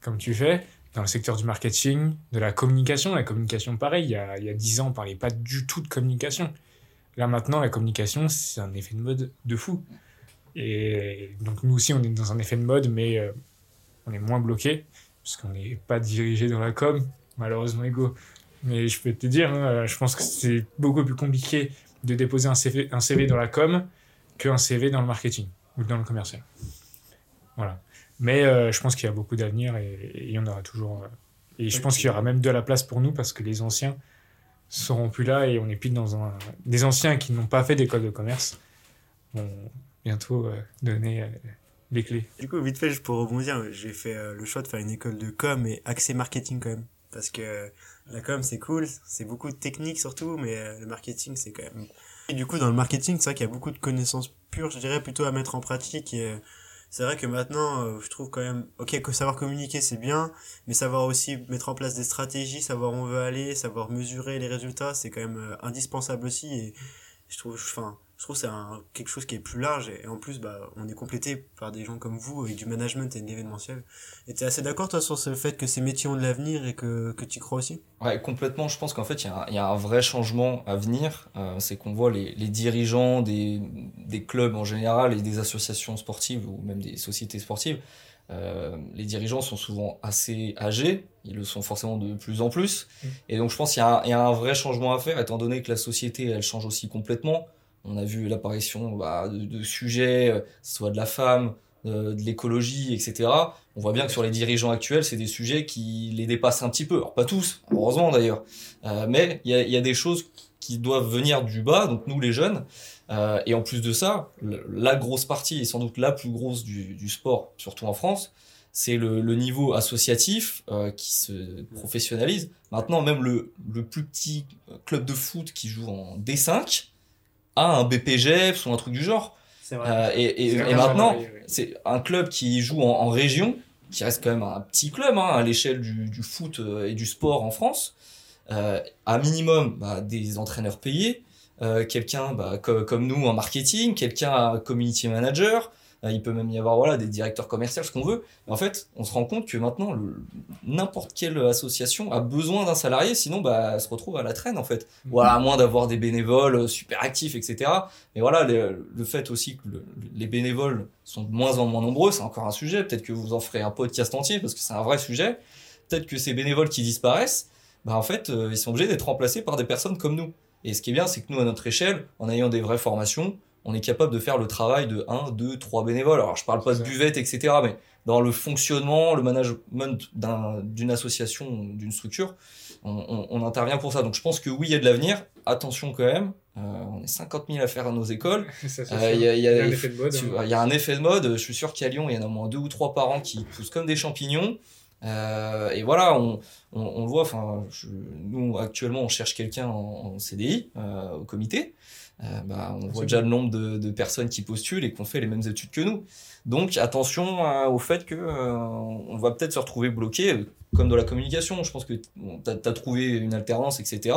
comme tu fais, dans le secteur du marketing, de la communication. La communication, pareil, il y a, il y a 10 ans, on ne parlait pas du tout de communication. Là maintenant, la communication, c'est un effet de mode de fou. Et donc nous aussi, on est dans un effet de mode, mais euh, on est moins bloqué, parce qu'on n'est pas dirigé dans la com, malheureusement ego. Mais je peux te dire, hein, je pense que c'est beaucoup plus compliqué de déposer un CV, dans la com qu'un CV dans le marketing ou dans le commercial. Voilà. Mais euh, je pense qu'il y a beaucoup d'avenir et, il y en aura toujours. Euh, et je pense qu'il y aura même de la place pour nous parce que les anciens, seront plus là et on est plus dans un. Des anciens qui n'ont pas fait d'école de commerce vont bientôt euh, donner euh, les clés. Du coup, vite fait, pour rebondir, j'ai fait euh, le choix de faire une école de com et accès marketing quand même. Parce que la com, c'est cool, c'est beaucoup de technique surtout, mais le marketing, c'est quand même. Et du coup, dans le marketing, c'est vrai qu'il y a beaucoup de connaissances pures, je dirais, plutôt à mettre en pratique et c'est vrai que maintenant, euh, je trouve quand même, ok, savoir communiquer c'est bien, mais savoir aussi mettre en place des stratégies, savoir où on veut aller, savoir mesurer les résultats, c'est quand même euh, indispensable aussi. Et je trouve, enfin, je trouve c'est quelque chose qui est plus large et, en plus bah on est complété par des gens comme vous avec du management et de l'événementiel. Et es assez d'accord toi sur ce fait que ces métiers ont de l'avenir et que, que tu crois aussi? Ouais complètement. Je pense qu'en fait il y, a un, y a un vrai changement à venir. Euh, c'est qu'on voit les, les dirigeants des, des clubs en général et des associations sportives ou même des sociétés sportives euh, les dirigeants sont souvent assez âgés, ils le sont forcément de plus en plus, mmh. et donc je pense qu'il y, y, a un vrai changement à faire, étant donné que la société elle change aussi complètement. On a vu l'apparition bah, de, de, sujets, euh, soit de la femme, de, l'écologie, etc. On voit bien que sur les dirigeants actuels, c'est des sujets qui les dépassent un petit peu. Alors pas tous, heureusement d'ailleurs, euh, mais il y a, y a, des choses qui doivent venir du bas, donc nous les jeunes. Euh, et en plus de ça, la grosse partie, et sans doute la plus grosse du, du sport, surtout en France, c'est le, le, niveau associatif euh, qui se professionnalise. Maintenant, même le, le plus petit club de foot qui joue en D5, a un BPGF ou un truc du genre. Euh, et, et, maintenant, c'est un club qui joue en, région, qui reste quand même un petit club hein, à l'échelle du, du, foot euh, et du sport en France, euh, à minimum bah, des entraîneurs payés, euh, quelqu'un bah, comme nous en marketing, quelqu'un un community manager, il peut même y avoir voilà des directeurs commerciaux, ce qu'on veut. en fait, on se rend compte que maintenant, n'importe quelle association a besoin d'un salarié, sinon bah, elle se retrouve à la traîne en fait. Mhm. Voilà, à moins d'avoir des bénévoles euh, super actifs, etc. Mais voilà, le fait aussi que les bénévoles sont de moins en moins nombreux, c'est encore un sujet. Peut-être que vous en ferez un podcast entier parce que c'est un vrai sujet. Peut-être que ces bénévoles qui disparaissent, bah en fait, euh, ils sont obligés d'être remplacés par des personnes comme nous. Et ce qui est bien, c'est que nous, à notre échelle, en ayant des vraies formations, on est capable de faire le travail de 1, 2, 3 bénévoles. Alors je parle pas de buvette, etc. Mais dans le fonctionnement, le management d'une association, d'une structure, on, on, intervient pour ça. Donc je pense que oui, il y a de l'avenir. Attention quand même, euh, on est 50 000 à faire à nos écoles. Euh, il y, a, y, a, un effet de mode. Hein. Il y a un effet de mode. Je suis sûr qu'à Lyon, il y en a au moins deux ou trois par an qui poussent comme des champignons. Euh, et voilà, on, on, on le voit. Enfin, nous actuellement, on cherche quelqu'un en, en CDI euh, au comité. Euh, bah, on voit déjà le nombre de, de personnes qui postulent et qui ont fait les mêmes études que nous. Donc attention euh, au fait que euh, on va peut-être se retrouver bloqué, euh, comme dans la communication. Je pense que bon, t'as as trouvé une alternance, etc.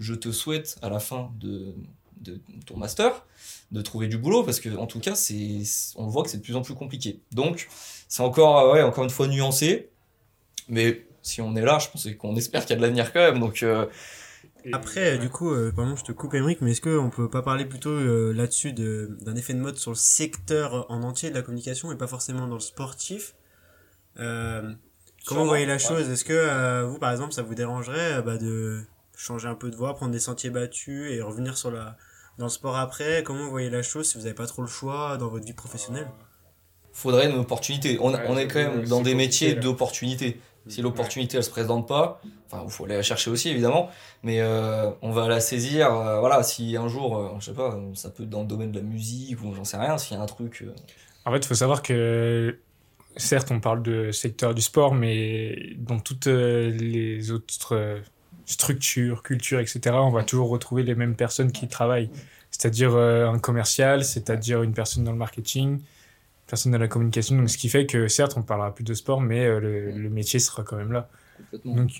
Je te souhaite à la fin de, de ton master de trouver du boulot parce que en tout cas c'est on voit que c'est de plus en plus compliqué. Donc c'est encore ouais encore une fois nuancé, mais si on est là, je pense qu'on espère qu'il y a de l'avenir quand même. Donc euh, Après, euh, du coup, euh, pardon, je te coupe, Émeric, mais est-ce qu'on peut pas parler plutôt euh, là-dessus de- d'un effet de mode sur le secteur en entier de la communication et pas forcément dans le sportif? Euh, Comment vous voyez la ouais. chose? Est-ce que euh, vous, par exemple, ça vous dérangerait euh, bah, de changer un peu de voie, prendre des sentiers battus et revenir sur la dans le sport après? Comment vous voyez la chose si vous n'avez pas trop le choix dans votre vie professionnelle? Faudrait une opportunité. On, Ouais, on est quand même dans des métiers d'opportunité. Si l'opportunité elle se présente pas, enfin il faut aller la chercher aussi évidemment, mais euh, on va la saisir. euh, voilà, si un jour, euh, je sais pas, ça peut être dans le domaine de la musique ou j'en sais rien, s'il y a un truc. euh, En fait, il faut savoir que, certes, on parle de secteur du sport, mais dans toutes les autres structures, cultures, etc., on va toujours retrouver les mêmes personnes qui travaillent. C'est-à-dire un commercial, c'est-à-dire une personne dans le marketing, personne dans la communication. Donc, ce qui fait que, certes, on parlera plus de sport, mais euh, le, le métier sera quand même là. Donc,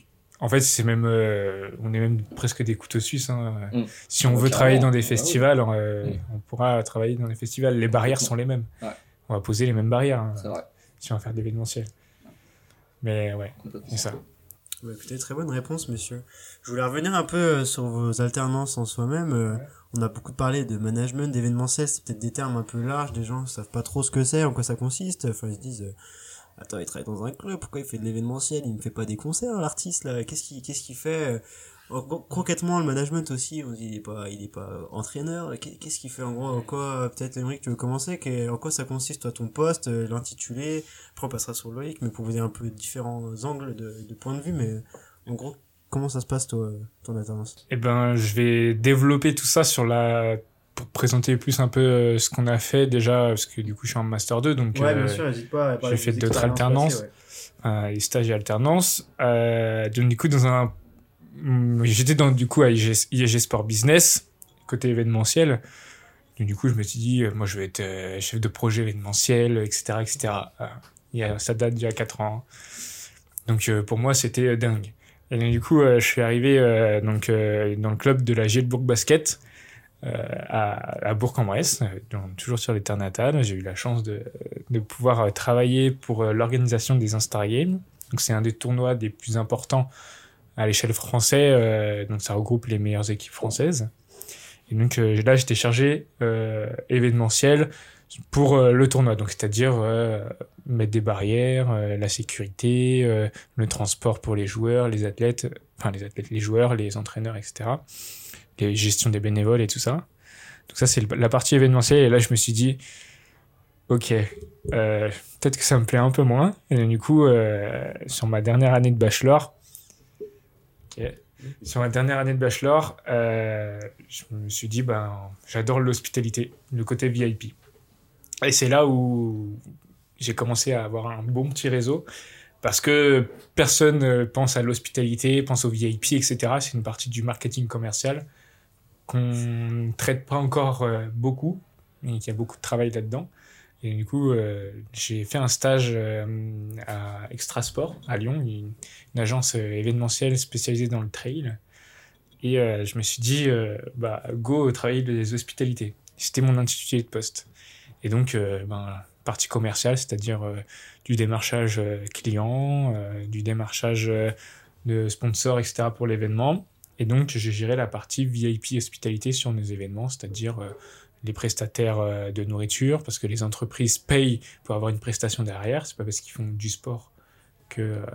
en fait, c'est même, euh, on est même presque des couteaux suisses. hein. Mm. Si on veut travailler dans des. Ah festivals, euh, Mm. on pourra travailler dans des festivals. Les barrières sont les mêmes. Ouais. On va poser les mêmes barrières hein, vrai. si on va faire de l'événementiel. Mais ouais, c'est ça. Écoutez, très bonne réponse, messieurs. Je voulais revenir un peu euh, sur vos alternances en soi-même. Euh, On a beaucoup parlé de management, d'événementiel, c'est peut-être des termes un peu larges, des gens savent pas trop ce que c'est, en quoi ça consiste. Enfin, ils se disent, euh, attends, il travaille dans un club, pourquoi il fait de l'événementiel, il ne fait pas des concerts, l'artiste, là, qu'est-ce qu'il qu'est-ce qu'il fait Concrètement, le management aussi, il est pas, il est pas entraîneur, Qu'est- qu'est-ce qu'il fait en gros, en quoi, euh, peut-être, Émeric, tu veux commencer, en quoi ça consiste, toi, ton poste, euh, l'intitulé, après on passera sur Loïc, mais pour vous dire un peu différents angles de, de points de vue, mais en gros, comment ça se passe, toi, ton alternance? Eh ben, je vais développer tout ça sur la pour présenter plus un peu euh, ce qu'on a fait déjà, parce que du coup, je suis en master 2, donc euh, n'hésite pas. j'ai fait d'autres alternances. euh, et stages et alternances. Euh, donc du coup, dans un, j'étais dans du coup à IEG, IEG Sport Business côté événementiel. Du coup, je me suis dit, euh, moi, je vais être euh, chef de projet événementiel, etc., etc. Euh, ça date d'il y a 4 ans. Donc pour moi, c'était dingue. Du coup, je suis arrivé donc dans le club de la Gielbourg Basket. à, Bourg-en-Bresse, toujours sur les terres natales. J'ai eu la chance de, pouvoir travailler pour l'organisation des Instar Games. Donc c'est un des tournois des plus importants à l'échelle française. euh, donc ça regroupe les meilleures équipes françaises. Et donc euh, là j'étais chargé euh, événementiel pour le tournoi. Donc c'est-à-dire mettre des barrières, la sécurité, le transport pour les joueurs, les athlètes, enfin les athlètes, les joueurs, les entraîneurs, etc. Les gestions des bénévoles et tout ça. Donc ça c'est la partie événementielle. Et là je me suis dit ok, peut-être que ça me plaît un peu moins. Et du coup, sur ma dernière année de bachelor, sur ma dernière année de bachelor, euh, je me suis dit, ben, j'adore l'hospitalité, le côté VIP. Et c'est là où j'ai commencé à avoir un bon petit réseau. Parce que personne euh, pense à l'hospitalité, pense au VIP, etc. C'est une partie du marketing commercial qu'on ne traite pas encore euh, beaucoup, et qu'il y a beaucoup de travail là-dedans. Et du coup, euh, j'ai fait un stage euh, à Extrasport, à Lyon, une, agence euh, événementielle spécialisée dans le trail. Et euh, je me suis dit, bah, go travailler les hospitalités. C'était mon intitulé de poste. Et donc, ben, partie commerciale, c'est-à-dire du démarchage client, du démarchage de sponsors, etc. pour l'événement. Et donc, j'ai géré la partie VIP hospitalité sur nos événements, c'est-à-dire les prestataires euh, de nourriture, parce que les entreprises payent pour avoir une prestation derrière. C'est pas parce qu'ils font du sport que euh,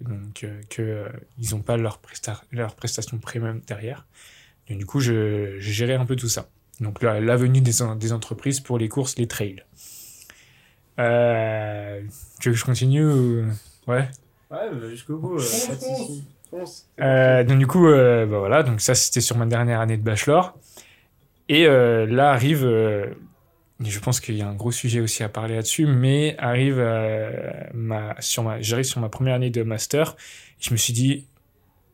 donc euh, que euh, ils n'ont pas leur presta leur prestation premium derrière. Et du coup, je, je gérais un peu tout ça. Donc la, la venue des, en- des entreprises pour les courses, les trails. Euh, tu veux que je continue ou... Ouais? Ouais, jusqu'au bout. Euh, donc du coup, euh, bah voilà, donc ça c'était sur ma dernière année de bachelor. Et euh, là arrive euh, je pense qu'il y a un gros sujet aussi à parler là-dessus, mais arrive ma, sur ma, j'arrive sur ma première année de master, je me suis dit,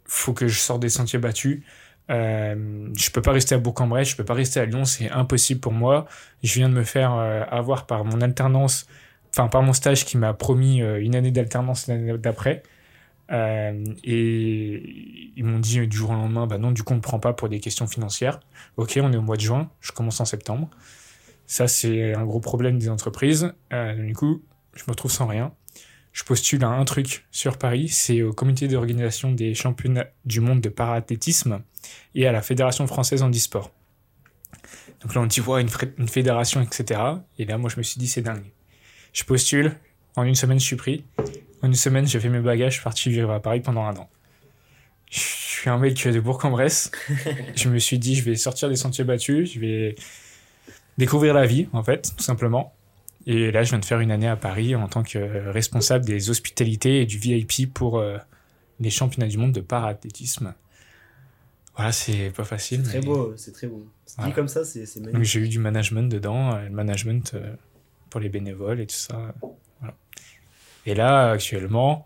faut que je sorte des sentiers battus. Euh, je peux pas rester à Bourg-en-Bresse, je peux pas rester à Lyon, c'est impossible pour moi. Je viens de me faire euh, avoir par mon alternance, enfin par mon stage qui m'a promis euh, une année d'alternance l'année d'après. Euh, et ils m'ont dit du jour au lendemain, bah non, du coup on ne prend pas pour des questions financières. Ok, on est au mois de juin, je commence en septembre. Ça c'est un gros problème des entreprises. du coup, je me retrouve sans rien je postule à un truc sur Paris, c'est au comité d'organisation des championnats du monde de paraathlétisme et à la Fédération française en e-sport. Donc là, on dit, ouais, une, une, fédération, etc. Et là, moi, je me suis dit, c'est dingue. Je postule, en une semaine, je suis pris. En une semaine, j'ai fait mes bagages, je suis parti vivre à Paris pendant un an. Je suis un mec de Bourg-en-Bresse. je me suis dit, je vais sortir des sentiers battus, je vais découvrir la vie, en fait, tout simplement. Et là, je viens de faire une année à Paris en tant que responsable des hospitalités et du VIP pour euh, les championnats du monde de paraathlétisme. Voilà, c'est pas facile. C'est très beau, c'est très beau. Dit comme ça, c'est magnifique. J'ai eu du management dedans, euh, le management euh, pour les bénévoles et tout ça. Voilà. Et là, actuellement,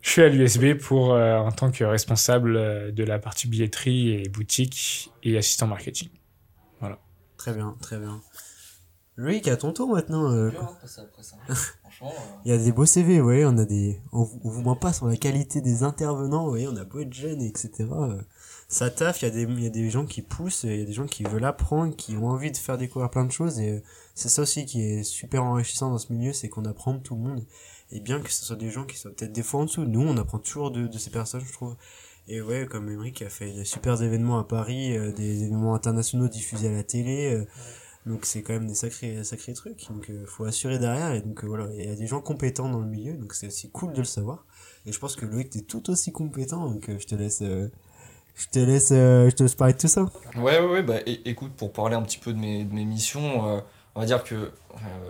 je suis à l'USB pour en tant que responsable de la partie billetterie et boutique et assistant marketing. Voilà. Très bien, très bien. Loïc, à ton tour maintenant. Euh. Euh. Il y a des beaux CV, ouais, on a des, on, vous ment pas sur la qualité des intervenants, ouais, on a beau être jeunes, etc. Euh. Ça taffe, il y a des, il y a des gens qui poussent, il y a des gens qui veulent apprendre, qui ont envie de faire découvrir plein de choses, et c'est ça aussi qui est super enrichissant dans ce milieu, c'est qu'on apprend de tout le monde. Et bien que ce soit des gens qui soient peut-être des fois en dessous, nous, on apprend toujours de, de ces personnes, je trouve. Et ouais, comme Emmerich a fait des super événements à Paris, des événements internationaux diffusés à la télé, donc c'est quand même des sacrés, sacrés trucs. Donc euh, faut assurer derrière. Et donc euh, voilà, il y a des gens compétents dans le milieu. Donc c'est aussi cool de le savoir. Et je pense que Loïc, t'es tout aussi compétent. Donc euh, je te laisse... je te laisse, je te laisse parler de tout ça. Ouais, ouais, ouais. Bah, écoute, pour parler un petit peu de mes, de mes missions, on va dire que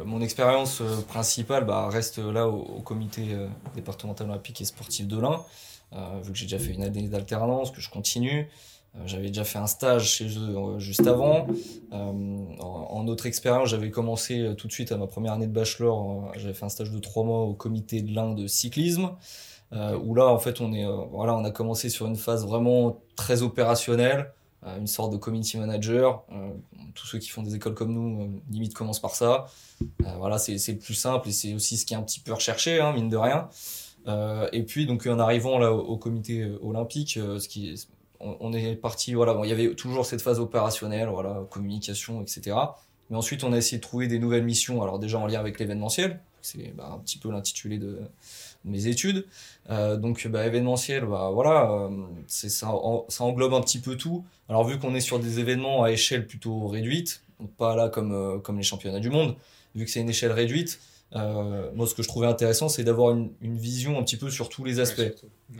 mon expérience principale bah, reste là au, comité départemental olympique et sportif de l'Ain. vu que j'ai déjà fait une année d'alternance, que je continue. Euh, j'avais déjà fait un stage chez eux euh, juste avant. Euh, en, autre expérience, j'avais commencé tout de suite à ma première année de bachelor. j'avais fait un stage de trois mois au comité de l'Inde de cyclisme. où là, en fait, on est, voilà, on a commencé sur une phase vraiment très opérationnelle, une sorte de community manager. tous ceux qui font des écoles comme nous, limite, commencent par ça. voilà, c'est le plus simple et c'est aussi ce qui est un petit peu recherché, hein, mine de rien. et puis, donc, en arrivant là au, comité olympique, ce qui on, est parti, voilà, il y avait toujours cette phase opérationnelle, voilà, communication, etc. Mais ensuite, on a essayé de trouver des nouvelles missions, alors déjà en lien avec l'événementiel, c'est bah, un petit peu l'intitulé de, mes études. Euh, donc, bah, événementiel, bah, voilà, euh, c'est ça, ça englobe un petit peu tout. Alors, vu qu'on est sur des événements à échelle plutôt réduite, pas là comme, euh, comme les championnats du monde, vu que c'est une échelle réduite, euh, moi, ce que je trouvais intéressant, c'est d'avoir une, une, vision un petit peu sur tous les aspects.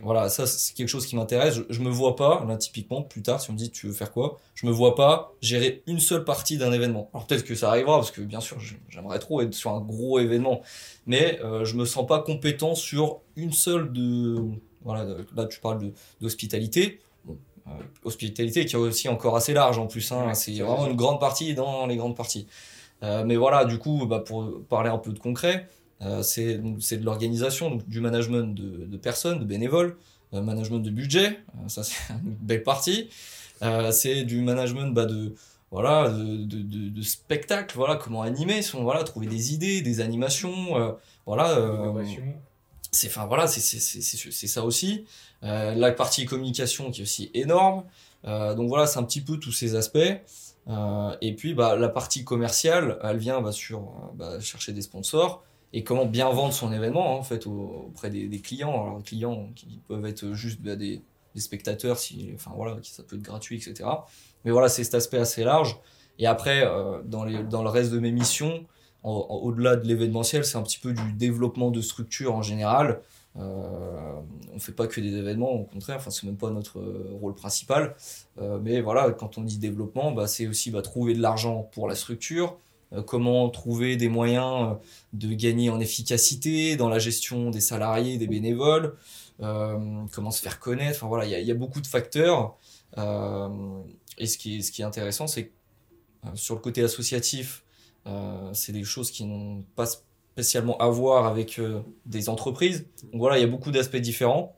voilà, ça, c'est quelque chose qui m'intéresse. Je, je, me vois pas, là, typiquement, plus tard, si on me dit tu veux faire quoi, je me vois pas gérer une seule partie d'un événement. Alors peut-être que ça arrivera, parce que bien sûr, j'aimerais trop être sur un gros événement, mais euh, je me sens pas compétent sur une seule de. Voilà, là, tu parles d'hospitalité. Bon, euh, hospitalité qui est aussi encore assez large en plus, hein, c'est vraiment une grande partie dans les grandes parties. Euh, mais voilà, du coup, bah, pour parler un peu de concret, euh, c'est de l'organisation, du management de, de, personnes, de bénévoles, euh, management de budget, ça c'est une belle partie. c'est du management bah, de voilà de, de, de, spectacle, voilà comment animer, sont, voilà trouver des idées, des animations, voilà. c'est enfin voilà c'est c'est ça aussi. la partie communication qui est aussi énorme. donc voilà, c'est un petit peu tous ces aspects. Euh, et puis bah, la partie commerciale, elle vient bah, sur bah, chercher des sponsors et comment bien vendre son événement hein, en fait auprès des, clients. Alors clients qui peuvent être juste bah, des, des, spectateurs, si, enfin voilà, ça peut être gratuit, etc. Mais voilà, c'est cet aspect assez large. Et après, euh, dans, les, dans le reste de mes missions, au-delà de l'événementiel, c'est un petit peu du développement de structure en général. Euh, on fait pas que des événements, au contraire, enfin c'est même pas notre euh, rôle principal. Euh, mais voilà, quand on dit développement, bah, c'est aussi bah, trouver de l'argent pour la structure, comment trouver des moyens de gagner en efficacité dans la gestion des salariés, des bénévoles, comment se faire connaître. Enfin voilà, il y, a beaucoup de facteurs. et ce qui ce qui est intéressant, c'est que sur le côté associatif, Euh, c'est des choses qui n'ont pas spécialement à voir avec euh, des entreprises. Donc voilà, il y a beaucoup d'aspects différents.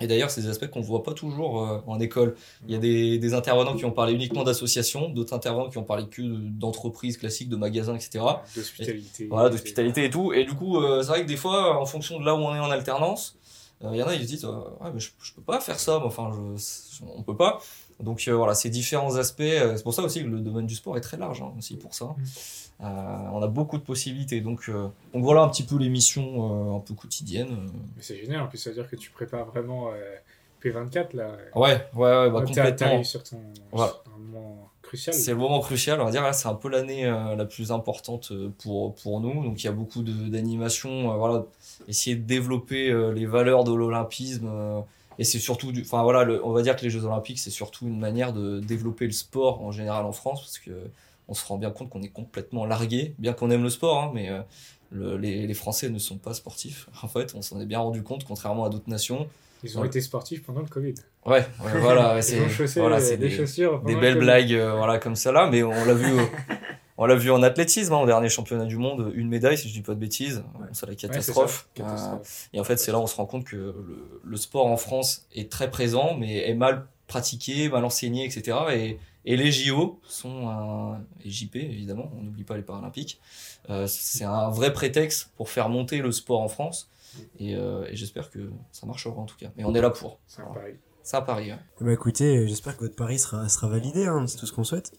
Et d'ailleurs, c'est des aspects qu'on ne voit pas toujours euh, en école. Il y a des, des intervenants qui ont parlé uniquement d'associations, d'autres intervenants qui ont parlé que d'entreprises classiques, de magasins, etc. D'hospitalité. Voilà, d'hospitalité et tout. Et du coup, euh, c'est vrai que des fois, en fonction de là où on est en alternance, il y en a, ils se disent, euh, ouais, mais je, je peux pas faire ça, mais enfin, je, on peut pas. Donc euh, voilà, ces différents aspects, euh, c'est pour ça aussi que le domaine du sport est très large, hein, aussi pour ça. Euh, on a beaucoup de possibilités. Donc, euh, donc voilà un petit peu les missions euh, un peu quotidiennes. euh. Mais c'est génial, en plus, ça veut dire que tu prépares vraiment euh, P24 là. Ouais, ouais, ouais, bah, complètement. Sur ton Voilà. sur C'est le moment crucial, on va dire, c'est un peu l'année euh, la plus importante euh, pour, pour nous. Donc il y a beaucoup d'animations, euh, voilà, essayer de développer les valeurs de l'olympisme. et c'est surtout, enfin voilà, le- on va dire que les Jeux Olympiques, c'est surtout une manière de développer le sport en général en France, parce que on se rend bien compte qu'on est complètement largué, bien qu'on aime le sport, hein, mais le- les, les Français ne sont pas sportifs. En fait, on s'en est bien rendu compte, contrairement à d'autres nations. Ils ont Ouais. été sportifs pendant le Covid. Ouais, ouais, voilà, c'est voilà, des, des- chaussures. des belles blagues euh, voilà comme ça là mais on l'a vu euh, on l'a vu en athlétisme hein, au dernier championnat du monde une médaille si je dis pas de bêtises c'est la Ouais, c'est ça, catastrophe. Euh, et en fait c'est là où on se rend compte que le, le sport en France est très présent mais est mal pratiqué mal enseigné etc et, et les JO sont un et JP évidemment on n'oublie pas les Paralympiques euh, c'est un vrai prétexte pour faire monter le sport en France et, euh, et j'espère que ça marchera en tout cas mais on est là pour C'est un pari. c'est à Paris ouais. Bah écoutez, euh, j'espère que votre pari sera, sera validé, hein, c'est tout ce qu'on souhaite.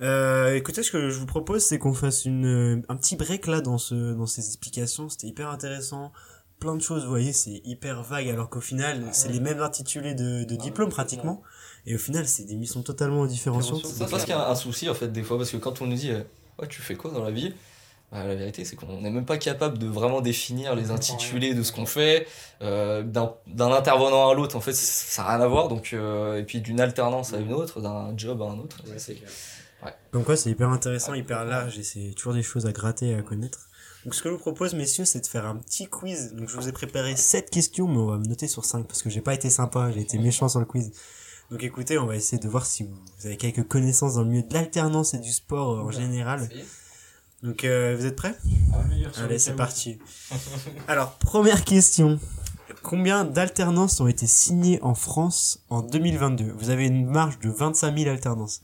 Euh, écoutez, ce que je vous propose, c'est qu'on fasse une, un petit break là dans, ce, dans ces explications. C'était hyper intéressant. Plein de choses, vous voyez, c'est hyper vague, alors qu'au final, c'est les mêmes intitulés de, de diplôme pratiquement. Et au final, c'est des missions totalement différenciantes. C'est ça parce qu'il y a un souci en fait des fois parce que quand on nous dit euh, ouais tu fais quoi dans la vie? Bah, la vérité c'est qu'on n'est même pas capable de vraiment définir les intitulés de ce qu'on fait euh, d'un d'un intervenant à l'autre en fait ça n'a rien à voir donc euh, et puis d'une alternance à une autre d'un job à un autre Ouais, c'est clair. Donc quoi, c'est hyper intéressant, hyper large, et c'est toujours des choses à gratter et à connaître. Donc ce que je vous propose, messieurs, c'est de faire un petit quiz. Donc je vous ai préparé 7 questions, mais on va me noter sur 5, parce que j'ai pas été sympa, j'ai été méchant sur le quiz. Donc écoutez, on va essayer de voir si vous vous avez quelques connaissances dans le milieu de l'alternance et du sport euh, en général. Donc euh, vous êtes prêts Allez, c'est parti. Alors, première question. Combien d'alternances ont été signées en France en 2022 Vous avez une marge de 25 000 alternances.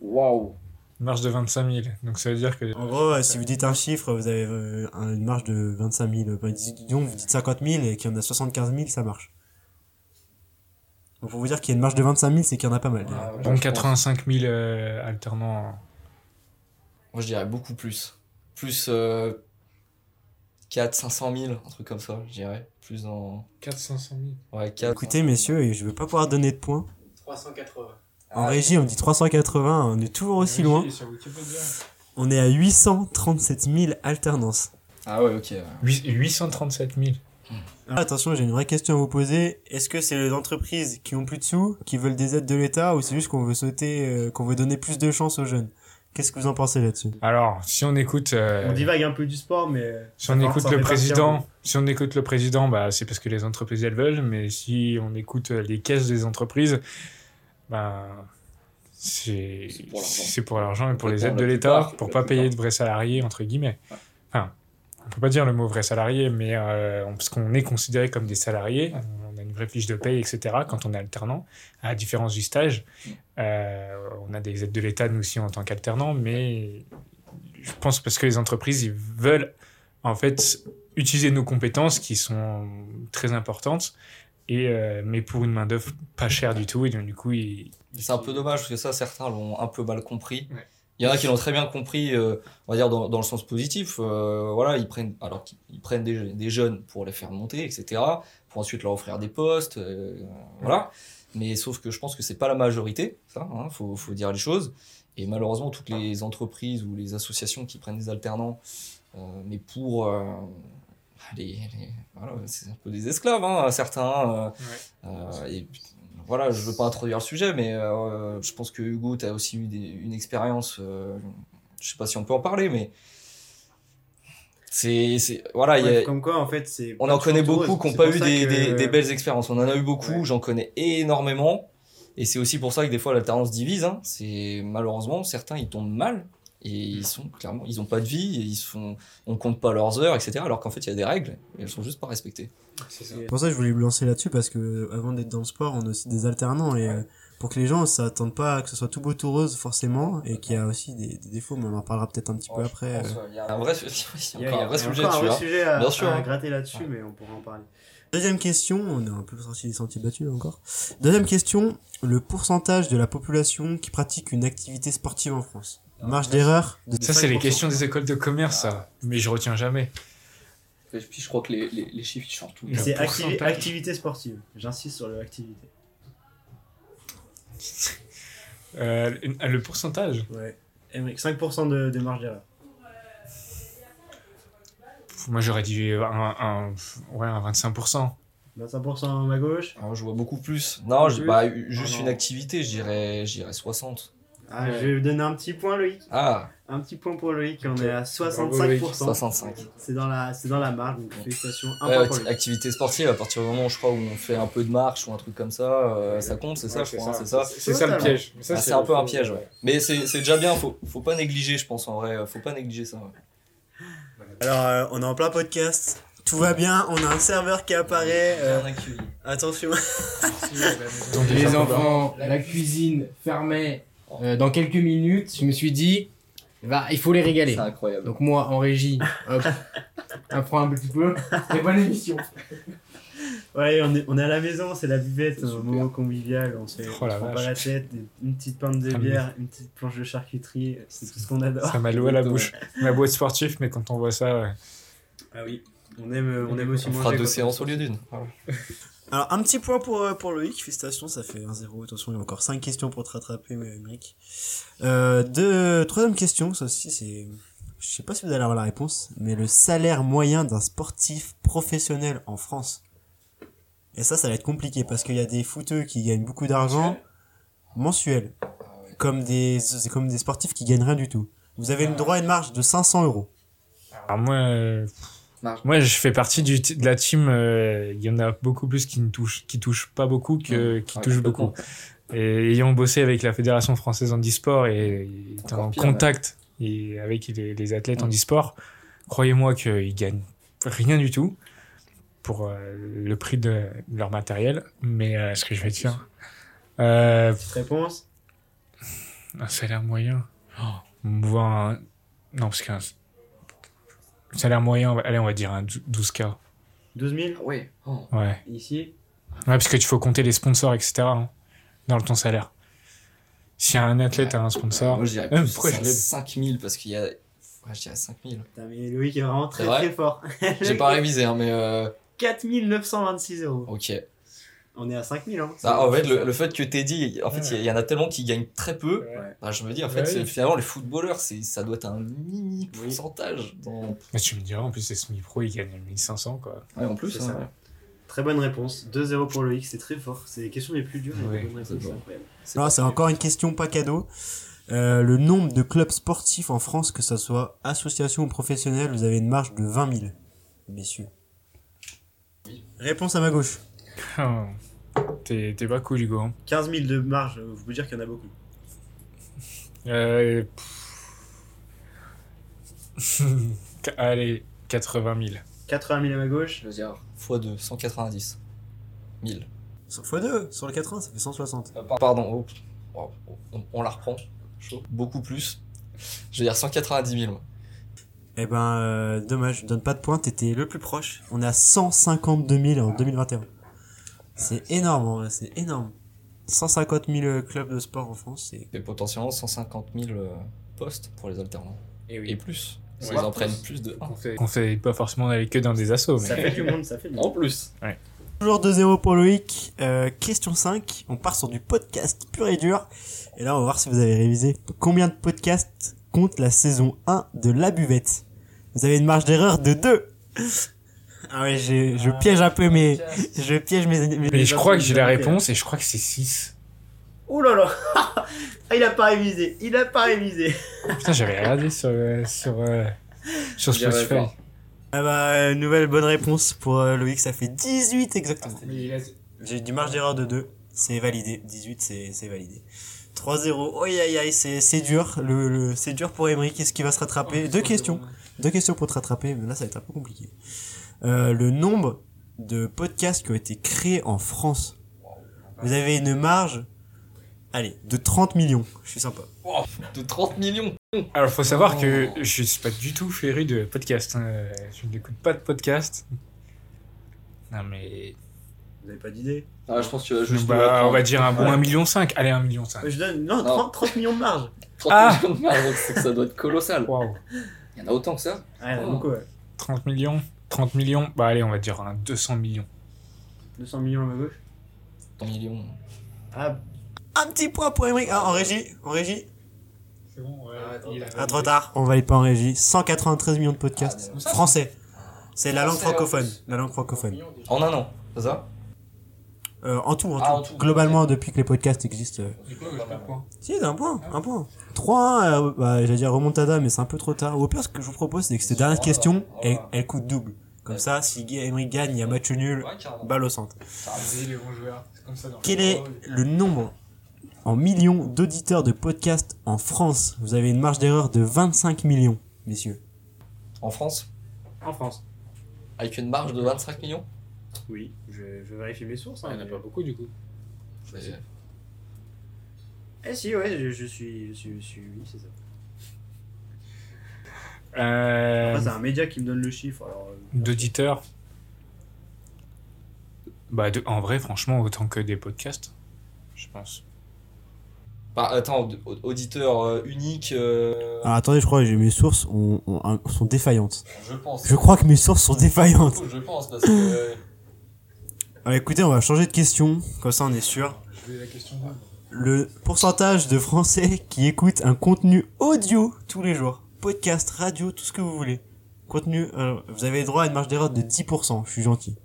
waouh Marge de 25 000. Donc ça veut dire que. En gros, si vous dites un chiffre, vous avez euh, un- une marge de 25 000. Bah, disons, vous dites 50 000 et qu'il y en a 75 000, ça marche. Donc, pour vous dire qu'il y a une marge de 25 000, c'est qu'il y en a pas mal. déjà. Donc 85 000 euh, alternants. Moi je dirais beaucoup plus plus euh, 4 500 000 un truc comme ça je dirais plus dans 4 500 000. ouais 4 Écoutez, messieurs, et je vais pas pouvoir donner de points. 380. En régie, on dit 380, on est toujours aussi loin. On est à 837 000 alternances. ah ouais ok ouais. 837 000. Ah, attention, j'ai une vraie question à vous poser. Est-ce que c'est les entreprises qui ont plus de sous, qui veulent des aides de l'État, ou c'est juste qu'on veut sauter, euh, qu'on veut donner plus de chance aux jeunes? Qu'est-ce que vous en pensez là-dessus? Alors, si on écoute. euh, On divague un peu du sport, mais... Si on écoute le président, si on écoute le président, bah c'est parce que les entreprises elles veulent, mais si on écoute euh, les caisses des entreprises, bah c'est pour l'argent. et pour les aides de l'État, pour pas payer de vrais salariés entre guillemets. Enfin, on peut pas dire le mot vrai salarié, mais euh, on- parce qu'on est considéré comme des salariés, vraie fiche de paye, etc. Quand on est alternant, à la différence du stage, euh, on a des aides de l'État nous aussi en tant qu'alternant, mais je pense parce que les entreprises ils veulent en fait utiliser nos compétences qui sont très importantes et euh, mais pour une main d'œuvre pas chère du tout et donc du coup ils, C'est un peu dommage parce que ça, certains l'ont un peu mal compris. Ouais. Il y en a qui l'ont très bien compris, euh, on va dire dans, dans le sens positif. euh, voilà, ils prennent, alors qu'ils ils prennent des, des jeunes pour les faire monter, etc. Pour ensuite leur offrir des postes, euh, voilà. Mais sauf que je pense que c'est pas la majorité, ça. Hein, faut, faut dire les choses. Et malheureusement, toutes les entreprises ou les associations qui prennent des alternants, euh, mais pour euh, les, les- voilà, c'est un peu des esclaves, hein, certains. euh, et voilà, je veux pas introduire le sujet, mais je pense que Hugo, tu as aussi eu des- une expérience. je sais pas si on peut en parler, mais c'est, c'est voilà, il y a- Comme quoi, en fait, c'est... on en connaît beaucoup qui n'ont pas eu des, des, des belles expériences. On en a eu beaucoup, Ouais. j'en connais énormément. Et c'est aussi pour ça que des fois l'alternance divise. Hein. C'est malheureusement certains ils tombent mal et ils sont clairement, ils ont pas de vie, et ils sont, on compte pas leurs heures, etc. Alors qu'en fait, il y a des règles et elles sont juste pas respectées. C'est ça. C'est pour ça que je voulais me lancer là-dessus parce que avant d'être dans le sport, on a aussi des alternants et euh, pour que les gens s'attendent pas à que ce soit tout beau tout rose forcément et qu'il y a aussi des, des défauts, mais on en parlera peut-être un petit peu après. euh. Il y a un vrai, sujet- il Il y a encore un vrai sujet encore un dessus. vrai hein. sujet à, Bien sûr, à hein. gratter là-dessus, mais on pourra en parler. Deuxième question, on est un peu sorti des sentiers battus là encore. Deuxième question, le pourcentage de la population qui pratique une activité sportive en France? Marge d'erreur? de Ça, c'est les 5%. questions des écoles de commerce, ça. Mais je retiens jamais. Et puis je crois que les, les, les chiffres ils changent tout. le Le. C'est activi- activité sportive. J'insiste sur l'activité. Euh, le pourcentage Ouais. Émeric, 5% de, de marge d'erreur. Moi, j'aurais dit un, un, ouais, un 25%. 25% à ma gauche. Ah, je vois beaucoup plus. Non, je- Plus bah, juste Ah, non. une activité, je dirais 60. Ah, je vais vous donner un petit point, Loïc. Ah, Un petit point pour Loïc. On est à Bravo, Loïc. 65%. 65. C'est dans la, c'est dans la marge, donc félicitations. Un Ouais, point pour acti- Loïc. activité sportive, à partir du moment, je crois, où on fait un peu de marche ou un truc comme ça, euh, ça compte, c'est ça, je crois, hein, c'est ça. C'est ça le piège. Ah, c'est un peu un piège, ouais. Mais c'est c'est déjà bien, faut, faut pas négliger, je pense, en vrai, faut pas négliger ça. ouais. Alors, euh, on est en plein podcast. Tout va bien. On a un serveur qui apparaît. euh, attention. Donc, Les enfants, la cuisine fermait euh, dans quelques minutes. Je me suis dit, bah, il faut les régaler. C'est incroyable. Donc moi, en régie, hop, on prend un petit peu. Et bonne émission. Ouais, on est, on est à la maison, c'est la buvette, un Super. moment convivial. On se fait Oh la on prend pas la tête, une petite pinte de bière, une petite planche de charcuterie. C'est tout ce qu'on adore. Ça m'a l'eau à la bouche. Ma boîte sportive, mais quand on voit ça, ouais. Ah oui. On aime, on aime aussi On manger. fera quand deux on séances au lieu d'une. Alors, un petit point pour, euh, pour Loïc. Félicitations, ça fait 1-0. Attention, il y a encore 5 questions pour te rattraper, euh, Émeric. Euh, deux, troisième question, ça aussi, c'est. Je sais pas si vous allez avoir la réponse, mais le salaire moyen d'un sportif professionnel en France. Et ça, ça va être compliqué parce qu'il y a des footeux qui gagnent beaucoup d'argent mensuel, comme des, comme des sportifs qui gagnent rien du tout. Vous avez le droit à une marge de 500 euros. Alors moi, euh, Marge. moi, je fais partie du, de la team. euh, Il y en a beaucoup plus qui ne touchent, qui touchent pas beaucoup que qui Ouais, touchent beaucoup. Et ayant bossé avec la fédération française handisport et étant en pire, contact et avec les, les athlètes handisport, croyez-moi qu'ils gagnent rien du tout pour euh, le prix de leur matériel. Mais euh, ce que je vais dire, euh, Petite réponse? un salaire moyen, oh, on voit un... non parce qu'un salaire moyen, allez on va dire un 12K. 12 000 Oui. Ouais. ici? Ouais, parce que tu faut compter les sponsors, etc. hein, dans ton salaire. Si un athlète a un sponsor, Moi, je dirais Euh, plus pourquoi je l'ai- 5000 parce qu'il y a. Ouais, je dirais 5000. Putain, mais Loïc est vraiment très C'est vrai? très fort. J'ai pas révisé, hein, mais euh, 4926 euros. ok. On est à 5000, hein. Ah, en fait, le, le fait que t'aies dit, en fait, il y en a tellement qui gagnent très peu. Ouais. Bah, je me dis, en fait, Ouais, oui. finalement, les footballeurs, ça doit être un mini pourcentage. Dans... mais tu me diras, en plus, les semi-pro, ils gagnent 1500, quoi. Ouais, en plus, C'est hein, ça. ouais. Très bonne réponse. 2-0 pour Loïc, c'est très fort. C'est les questions les plus dures. c'est bon. encore une question pas cadeau. Euh, le nombre de clubs sportifs en France, que ce soit association ou professionnel, vous avez une marge de 20 000, messieurs. Réponse à ma gauche. T'es t'es pas cool, Hugo. hein. 15 000 de marge, vous pouvez dire qu'il y en a beaucoup. Euh. Allez, 80 000. 80 000 à ma gauche. Je veux dire, x2, 190 000. Sur x2, sur le 80, ça fait 160. Euh, par- pardon, oh, oh, on, on la reprend. Chaud. Beaucoup plus. Je veux dire 190 000. moi. Eh ben, euh, dommage, je donne pas de points, t'étais le plus proche. On est à 152 000 en 2021. C'est énorme, en vrai, c'est énorme. 150 000 clubs de sport en France, c'est... Et potentiellement 150 000 euh, postes pour les alternants. Et Et plus. Ouais. en prennent plus de 1. On fait, pas forcément aller que dans des assos, mais. Ça fait du monde, ça fait du monde. En plus. Toujours 2-0 pour Loïc. Euh, question 5. On part sur du podcast pur et dur. Et là, on va voir si vous avez révisé. Combien de podcasts compte la saison 1 de La Buvette Vous avez une marge d'erreur de 2. Ah ouais, je piège un peu mes... Je piège mes... mes- Mais je crois que j'ai la réponse et je crois que c'est 6. Ouh là là Ah, Il a pas révisé. Il a pas révisé. Putain, j'avais regardé sur, euh, sur, euh, sur Spotify. Ah bah, euh, nouvelle bonne réponse pour euh, Loïc. Ça fait 18 exactement. J'ai du marge d'erreur de 2. C'est validé. 18, c'est c'est validé. 3-0. Aïe aïe aïe, c'est c'est dur. Le, le- c'est dur pour Emery. Qu'est-ce qui va se rattraper? Deux questions. Deux questions pour te rattraper, mais là ça va être un peu compliqué. Euh, le nombre de podcasts qui ont été créés en France. Vous avez une marge, allez, de 30 millions. Je suis sympa. De 30 millions. Alors, faut savoir Oh. que je suis pas du tout féru de podcast. hein. Je n'écoute pas de podcast. Non, mais. Vous avez pas d'idée? Ah, je pense que tu vas juste. Bah, on va dire un bon Ouais. 1,5 million. Allez, 1,5 million. Je donne, non, Non. 30, 30 millions de marge. 30 Ah millions de marge, c'est que ça doit être colossal. Waouh. Il y en a autant que ça Ouais, Oh. beaucoup, ouais. 30 millions 30 millions Bah, allez, on va dire un 200 millions. 200 millions à ma gauche. 30 millions. Ah, un petit point pour Emery. Ah, en régie, en régie. C'est bon, ouais. Ah, trop tard. On valide pas en régie. 193 millions de podcasts. Ah, Français. C'est la langue francophone. en La langue francophone. En un an, c'est ça? Euh, en tout, en tout. Ah, en tout. Globalement, depuis que les podcasts existent. euh, Du coup, point? Si, un point, un point. 3, euh, bah, j'allais dire remontada, mais c'est un peu trop tard. Au pire, ce que je vous propose, c'est que cette dernière question, elle, elle coûte double. Comme ça, si Emery gagne, il y a match nul, Ouais, balle au centre. C'est les bons joueurs. C'est comme ça dans Quel est le nombre en millions d'auditeurs de podcasts en France? Vous avez une marge d'erreur de 25 millions, messieurs. En France? En France Avec une marge de 25 millions? Oui, je, je vérifie mes sources. Il n'y en a pas beaucoup, du coup. Eh si, ouais, je, je suis, je suis, je suis, oui, c'est ça. Euh, c'est un média qui me donne le chiffre, alors... euh, D'auditeurs Bah, de- en vrai, franchement, autant que des podcasts, je pense. Bah, attends, au- auditeur euh, unique. euh, Alors attendez, je crois que j'ai- mes sources ont- ont un- sont défaillantes. Je pense. Je crois que mes sources sont défaillantes. Je pense parce que. euh, Alors écoutez, on va changer de question, comme ça on est sûr. Je vais la question Le pourcentage de Français qui écoutent un contenu audio tous les jours, podcast, radio, tout ce que vous voulez. Contenu, euh, vous avez droit à une marge d'erreur de 10%, je suis gentil.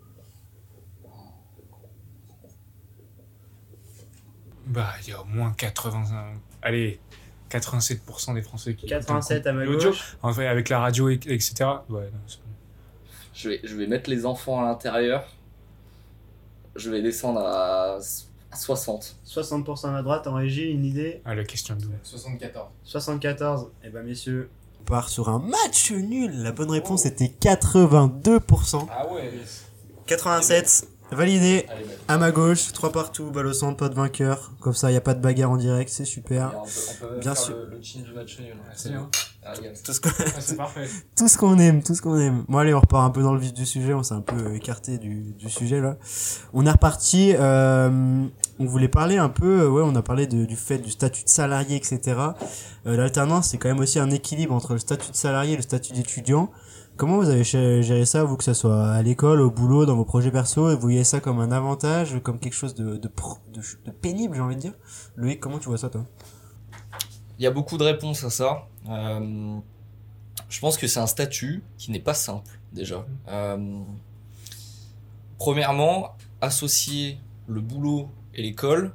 Bah, il y a au moins 80. Allez, 87% des Français qui. 87 à ma L'audio. gauche. En fait, avec la radio, et- etc. Ouais, non, c'est bon. je, vais, je vais mettre les enfants à l'intérieur. Je vais descendre à, à 60. 60% à ma droite, en régie, une idée Ah, la question de 74. 74. Eh ben messieurs. On part sur un match nul. La bonne réponse était 82%. Ah ouais 87, validé. À ma gauche, 3 partout, balle au centre, pas de vainqueur. Comme ça, il n'y a pas de bagarre en direct, c'est super. on peut, on peut Bien faire sûr. Le, le chin du match nul. c'est bien. Regarde. Tout ce qu'on- c'est parfait. tout ce qu'on aime, tout ce qu'on aime. Bon allez, on repart un peu dans le vif du sujet, on s'est un peu écarté du, du sujet là. On est reparti, euh, on voulait parler un peu, euh, ouais, on a parlé du fait du statut de salarié, etc. Euh, L'alternance, c'est quand même aussi un équilibre entre le statut de salarié et le statut d'étudiant. Comment vous avez gé- géré ça, vous, que ça soit à l'école, au boulot, dans vos projets perso, et vous voyez ça comme un avantage, comme quelque chose de, pénible, j'ai envie de dire? Loïc, comment tu vois ça, toi? Il y a beaucoup de réponses à ça. Euh, je pense que c'est un statut qui n'est pas simple déjà. Premièrement, associer le boulot et l'école,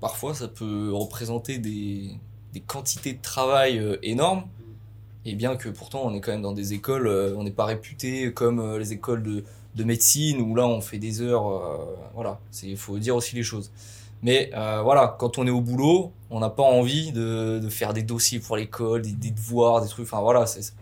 parfois ça peut représenter des, des quantités de travail euh, énormes. Et bien que pourtant on est quand même dans des écoles, euh, on n'est pas réputé comme euh, les écoles de, de médecine où là on fait des heures. voilà, il faut dire aussi les choses. Mais voilà, quand on est au boulot, on n'a pas envie de, de faire des dossiers pour l'école, des, devoirs, des trucs. Enfin voilà, c'est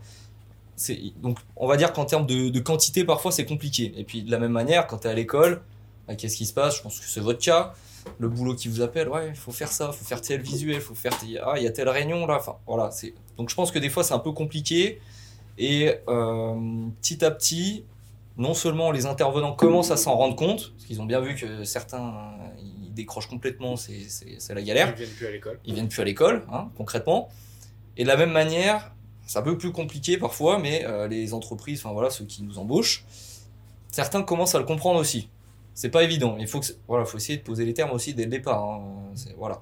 donc on va dire qu'en termes de, de quantité parfois c'est compliqué. Et puis de la même manière, quand tu es à l'école, bah, qu'est-ce qui se passe? Je pense que c'est votre cas. Le boulot qui vous appelle, ouais, il faut faire ça, faut faire tel visuel, faut faire tel- ah il y a telle réunion là. Enfin voilà, c'est donc je pense que des fois c'est un peu compliqué. Et euh, petit à petit, non seulement les intervenants commencent à s'en rendre compte, parce qu'ils ont bien vu que certains ils décrochent complètement, c'est la galère Ils viennent plus à l'école. ils viennent plus à l'école, hein, concrètement. Et de la même manière, c'est un peu plus compliqué parfois, mais euh, les entreprises, enfin voilà, ceux qui nous embauchent, certains commencent à le comprendre aussi. C'est pas évident. Il faut que, voilà, faut essayer de poser les termes aussi dès le départ. hein. Voilà.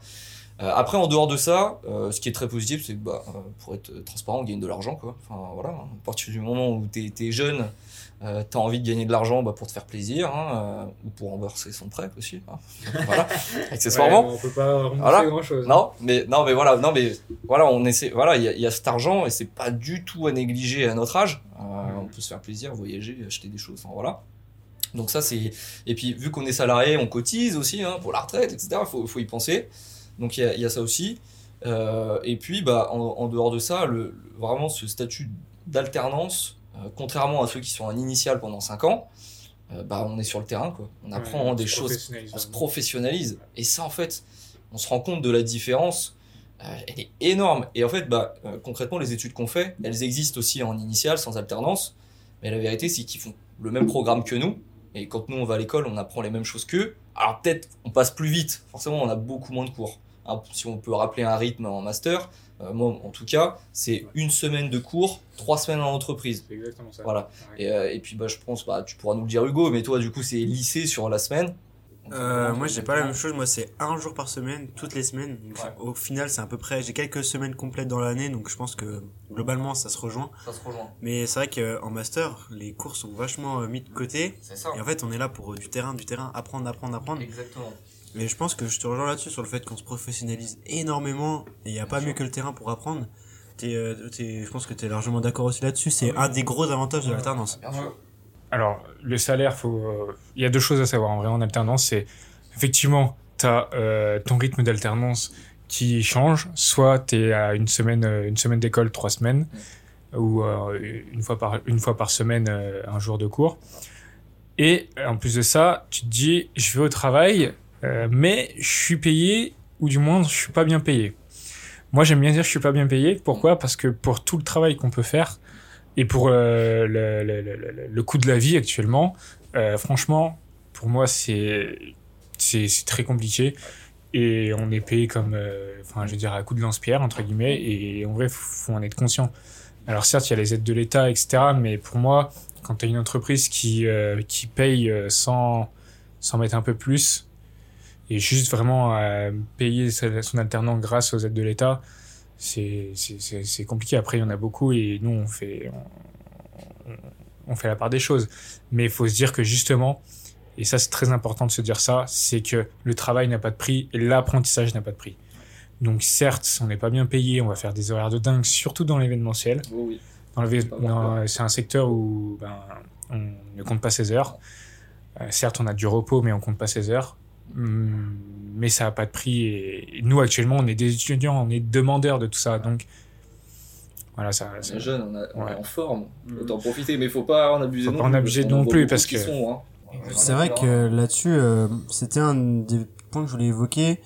Euh, après, en dehors de ça, euh, ce qui est très positif, c'est que bah, euh, pour être transparent, on gagne de l'argent. Quoi. Enfin, voilà, hein. à partir du moment où tu es, jeune, tu as envie de gagner de l'argent bah, pour te faire plaisir, hein, ou pour rembourser son prêt aussi. hein. voilà, accessoirement. on peut pas rembourser Voilà. grand chose. Non, mais non, mais voilà, non, mais voilà, on essaie, voilà, il y, a- il y a cet argent et c'est pas du tout à négliger à notre âge. On peut se faire plaisir, voyager, acheter des choses, enfin voilà. Donc ça c'est et puis vu qu'on est salarié, on cotise aussi hein, pour la retraite, etc. Faut faut y penser. Donc il y a, il y a ça aussi. Euh, et puis, bah, en, en dehors de ça, le, le- vraiment ce statut d'alternance, euh, contrairement à ceux qui sont en initial pendant 5 ans, euh, bah, on est sur le terrain, quoi. On apprend Ouais, on des se choses, on se professionnalise. Et ça, en fait, on se rend compte de la différence. elle est énorme. Et en fait, bah, concrètement, les études qu'on fait, elles existent aussi en initial, sans alternance. Mais la vérité, c'est qu'ils font le même programme que nous. Et quand nous, on va à l'école, on apprend les mêmes choses qu'eux. Alors peut-être, on passe plus vite. Forcément, on a beaucoup moins de cours. Hein, si on peut rappeler un rythme en master, euh, moi, en tout cas, c'est une semaine de cours, trois semaines en entreprise. C'est exactement ça. Voilà. Ouais. Et, euh, et puis, bah, je pense, bah, tu pourras nous le dire, Hugo, mais toi, du coup, c'est lycée sur la semaine. Euh, moi, j'ai pas la même chose. Moi, c'est un jour par semaine, toutes les semaines. Donc, Ouais. Au final, c'est à peu près. J'ai quelques semaines complètes dans l'année, donc je pense que globalement, ça se rejoint. Ça se rejoint. Mais c'est vrai qu'en master, les cours sont vachement euh, mis de côté. C'est ça. Et en fait, on est là pour euh, du terrain, du terrain, apprendre, apprendre, apprendre. Exactement. Mais je pense que je te rejoins là-dessus sur le fait qu'on se professionnalise énormément. Et il n'y a pas sûr. mieux que le terrain pour apprendre. T'es, euh, t'es- je pense que tu es largement d'accord aussi là-dessus. C'est un des gros avantages de l'alternance. Bien sûr. Alors, le salaire, euh, Il y a deux choses à savoir en vrai en alternance. C'est effectivement, tu as ton rythme d'alternance qui change. Soit tu es à une semaine, euh, une semaine d'école, trois semaines, ou euh, une, fois par, une fois par semaine, euh, un jour de cours. Et euh, en plus de ça, tu te dis, je vais au travail, euh, mais je suis payé, ou du moins, je suis pas bien payé. Moi, j'aime bien dire je suis pas bien payé. Pourquoi? Parce que pour tout le travail qu'on peut faire, et pour euh, le, coût de la vie actuellement, euh, franchement, pour moi, c'est très compliqué. Et on est payé comme, euh, enfin, je veux dire, à coup de lance-pierre, entre guillemets. Et en vrai, faut, faut en être conscient. Alors certes, il y a les aides de l'État, etc. Mais pour moi, quand tu as une entreprise qui, qui paye sans, sans mettre un peu plus, et juste vraiment payer son alternant grâce aux aides de l'État, c'est compliqué. Après, il y en a beaucoup et nous, on fait, on, on fait la part des choses. Mais il faut se dire que justement, et ça c'est très important de se dire ça, c'est que le travail n'a pas de prix et l'apprentissage n'a pas de prix. Donc certes, on n'est pas bien payé, on va faire des horaires de dingue, surtout dans l'événementiel. Oh oui. Dans- C'est un secteur où ben, on ne compte pas ses heures. Euh, certes, on a du repos, mais on compte pas ses heures. Hum, Mais ça n'a pas de prix. Et nous, actuellement, on est des étudiants, on est demandeurs de tout ça. Donc, voilà, ça. On ça- est jeune, on, a- on Ouais. est en forme. Autant en profiter, mais faut pas en abuser Faut non pas en plus, abuser parce non plus, que- sont, hein. C'est vrai que là-dessus, euh, c'était un des points que je voulais évoquer.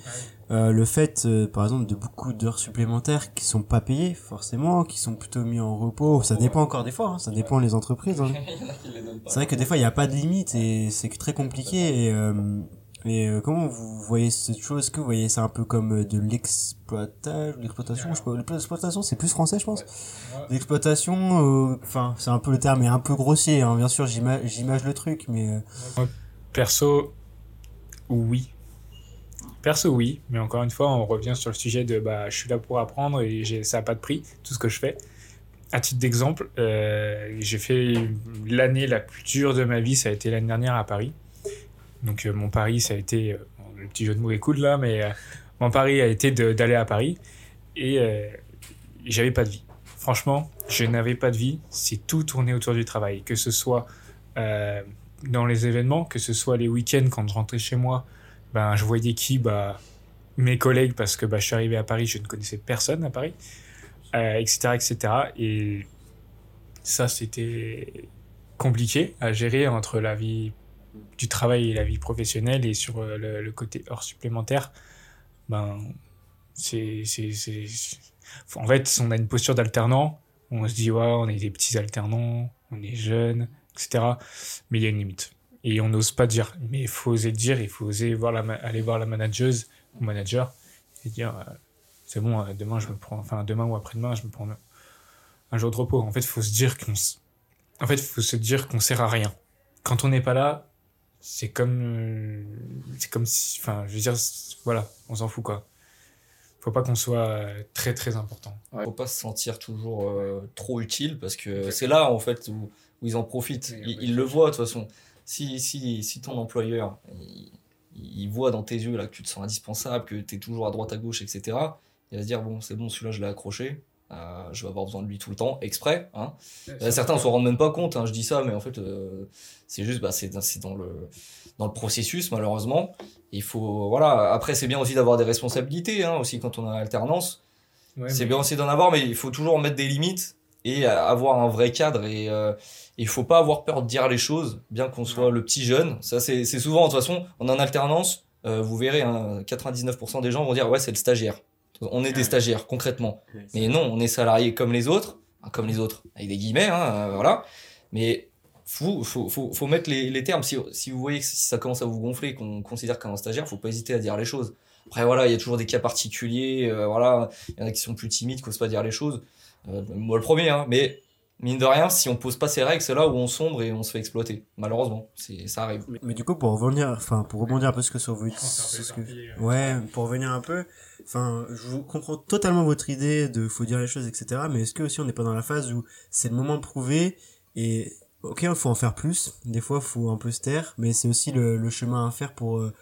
Euh, le fait, euh, par exemple, de beaucoup d'heures supplémentaires qui sont pas payées, forcément, qui sont plutôt mis en repos. Ça dépend encore des fois, hein, ça dépend des entreprises. hein. Il en. C'est vrai que des fois, il n'y a pas de limite et c'est très compliqué. Et, euh, et euh, comment vous voyez cette chose? Est-ce que vous voyez ça un peu comme euh, de l'exploitation L'exploitation, je sais pas. L'exploitation, c'est plus français, je pense. L'exploitation, euh, enfin, c'est un peu le terme est un peu grossier. Hein, bien sûr, j'ima- j'image le truc, mais Perso, oui. Perso, oui. Mais encore une fois, on revient sur le sujet de bah, je suis là pour apprendre et ça n'a pas de prix, tout ce que je fais. À titre d'exemple, euh, j'ai fait l'année la plus dure de ma vie, ça a été l'année dernière à Paris. Donc, euh, mon pari, ça a été. euh, le petit jeu de mots est cool là, mais euh, mon pari a été d'aller à Paris et j'avais pas de vie. Franchement, je n'avais pas de vie. C'est tout tourné autour du travail. Que ce soit dans les événements, que ce soit les week-ends quand je rentrais chez moi, ben, je voyais qui bah, Mes collègues, parce que bah, je suis arrivé à Paris, je ne connaissais personne à Paris, etc., etc. Et ça, c'était compliqué à gérer entre la vie du travail et la vie professionnelle et sur euh, le, côté heures supplémentaires. Ben, c'est, En fait, on a une posture d'alternant. On se dit, ouais, on est des petits alternants, on est jeunes, etc. Mais il y a une limite. Et on n'ose pas dire. Mais il faut oser dire, il faut oser voir la, aller voir la manageuse ou manager et dire, euh, c'est bon, euh, demain, je me prends, enfin, demain ou après-demain, je me prends un jour de repos. En fait, il faut se dire qu'on en fait, faut se dire qu'on sert à rien. Quand on n'est pas là, c'est comme, euh, c'est comme si, enfin, je veux dire, voilà, on s'en fout, quoi. Faut pas qu'on soit euh, très, très important. Ouais. Faut pas se sentir toujours euh, trop utile parce que c'est là en fait où, où ils en profitent. Ils, le voient de toute façon. Si, si, si ton employeur il, il voit dans tes yeux là que tu te sens indispensable, que tu es toujours à droite à gauche, etc., il va se dire bon, c'est bon, celui-là je l'ai accroché. Euh, je vais avoir besoin de lui tout le temps, exprès. Hein. Euh, certains ne s'en rendent même pas compte, hein, je dis ça, mais en fait, euh, c'est juste, bah, c'est dans le, dans le processus, malheureusement. Il faut, voilà. Après, c'est bien aussi d'avoir des responsabilités, hein, aussi quand on a alternance. Ouais, c'est mais- bien aussi d'en avoir, mais il faut toujours mettre des limites et avoir un vrai cadre. Et euh, il faut pas avoir peur de dire les choses, bien qu'on soit le petit jeune. Ça, c'est souvent, de toute façon, on est en alternance. vous verrez, hein, 99% des gens vont dire ouais, c'est le stagiaire. On est des stagiaires, concrètement. Mais non, on est salarié comme les autres, comme les autres, avec des guillemets, hein, euh, voilà. Mais faut, faut, faut, faut mettre les, les termes. Si, si vous voyez que si ça commence à vous gonfler, qu'on considère comme un stagiaire, faut pas hésiter à dire les choses. Après, voilà, il y a toujours des cas particuliers, euh, voilà. Il y en a qui sont plus timides, qui osent pas dire les choses. Euh, moi, le premier, hein. Mais mine de rien, si on pose pas ces règles, c'est là où on sombre et on se fait exploiter. Malheureusement, c'est, ça arrive. Mais, mais du coup, pour revenir, enfin, pour rebondir un peu sur ce que vous sur ce ça que, euh, ouais, pour revenir un peu, enfin, je vous comprends totalement votre idée de faut dire les choses, etc. Mais est-ce que aussi on n'est pas dans la phase où c'est le moment de prouver et ok, il faut en faire plus. Des fois, faut un peu se taire, mais c'est aussi le, le chemin à faire pour, euh,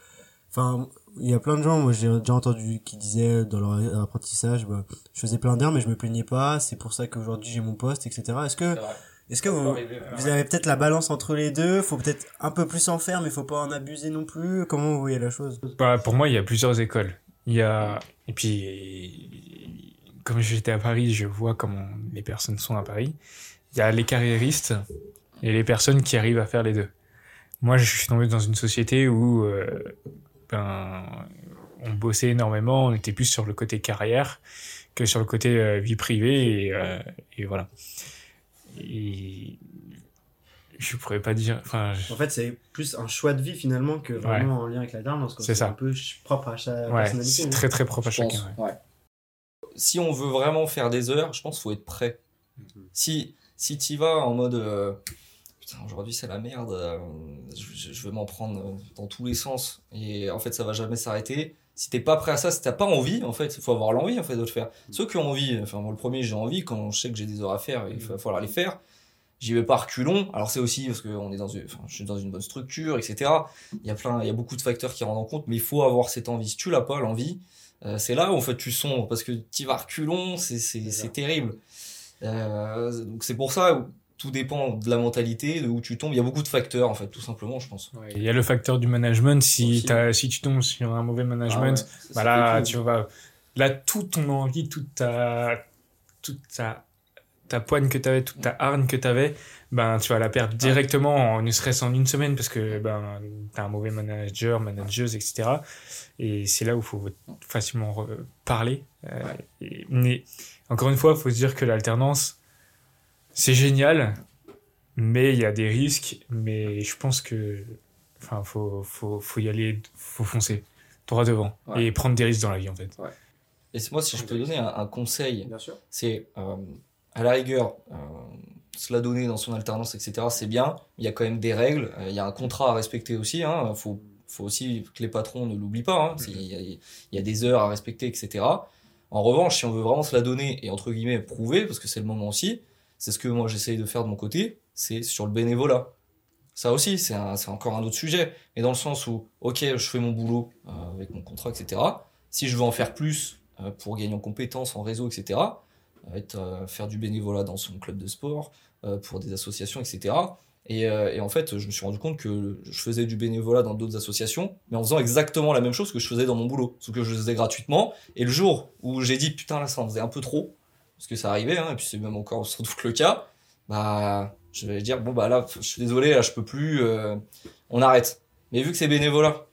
enfin, il y a plein de gens, moi j'ai déjà entendu qui disaient dans leur apprentissage, bah, je faisais plein d'heures mais je me plaignais pas, c'est pour ça qu'aujourd'hui j'ai mon poste, etc. Est-ce que, est-ce que vous, vous avez peut-être la balance entre les deux, faut peut-être un peu plus en faire, mais faut pas en abuser non plus? Comment vous voyez la chose? Bah, pour moi, il y a plusieurs écoles. Il y a et puis comme j'étais à Paris, je vois comment les personnes sont à Paris. Il y a les carriéristes et les personnes qui arrivent à faire les deux. Moi, je suis tombé dans une société où euh, ben on bossait énormément, on était plus sur le côté carrière que sur le côté euh, vie privée et, euh, et voilà. Et je pourrais pas dire. Je- En fait, c'est plus un choix de vie finalement que vraiment en lien avec la dernière. C'est ça. un peu propre à chaque ouais, c'est très très propre à chacun. ouais. ouais. Si on veut vraiment faire des heures, je pense qu'il faut être prêt. Si, si tu vas en mode euh, putain, aujourd'hui c'est la merde, euh, je, je- vais m'en prendre dans tous les sens et en fait ça va jamais s'arrêter. Si t'es pas prêt à ça, si t'as pas envie, en fait, il faut avoir l'envie en fait de le faire. Ceux qui ont envie, enfin moi le premier j'ai envie quand je sais que j'ai des heures à faire, il va falloir les faire. J'y vais pas reculons. Alors c'est aussi parce que on est dans une, je suis dans une bonne structure, etc. Il y a plein, il y a beaucoup de facteurs qui rentrent en compte, mais il faut avoir cette envie. Si tu l'as pas, l'envie, euh, c'est là où en fait tu sombres parce que tu vas reculons, c'est terrible. Euh, donc c'est pour ça tout dépend de la mentalité, de où tu tombes. Il y a beaucoup de facteurs en fait, tout simplement, je pense. Ouais, Il y a le facteur du management. Si, t'as- si tu tombes sur un mauvais management, Ah ouais, bah là, tu vas. Là, toute ton envie, toute ta, toute ta, ta poigne que tu avais, toute ta hargne que tu avais, ben, tu vas la perdre directement, en, ne serait-ce en une semaine, parce que ben, tu as un mauvais manager, manageuse, etc. Et c'est là où il faut facilement parler. Euh, et- mais encore une fois, il faut se dire que l'alternance, c'est génial, mais il y a des risques. Mais je pense que. Enfin, faut, faut, faut y aller, faut foncer droit devant Ouais. et prendre des risques dans la vie en fait. Et c'est moi si je peux donner un, un conseil, c'est euh, à la rigueur, euh, se la donner dans son alternance, etc. C'est bien. Il y a quand même des règles. euh, Il y a un contrat à respecter aussi. Hein. Faut, faut aussi que les patrons ne l'oublient pas. Hein. Il y, a, il y a des heures à respecter, etc. En revanche, si on veut vraiment se la donner et entre guillemets prouver, parce que c'est le moment aussi, c'est ce que moi j'essaye de faire de mon côté, c'est sur le bénévolat. Ça aussi, c'est encore un autre sujet. Mais dans le sens où, ok, je fais mon boulot euh, avec mon contrat, etc. Si je veux en faire plus euh, pour gagner en compétences, en réseau, etc., euh, faire du bénévolat dans son club de sport, pour des associations, etc. Et, et en fait, je me suis rendu compte que je faisais du bénévolat dans d'autres associations, mais en faisant exactement la même chose que je faisais dans mon boulot. Sauf que je faisais gratuitement. Et le jour où j'ai dit, putain, là, ça en faisait un peu trop, parce que ça arrivait, hein, et puis c'est même encore sans doute le cas, bah, je vais dire, bon, bah là, je suis désolé, là, je peux plus, euh, on arrête. Mais vu que c'est bénévolat,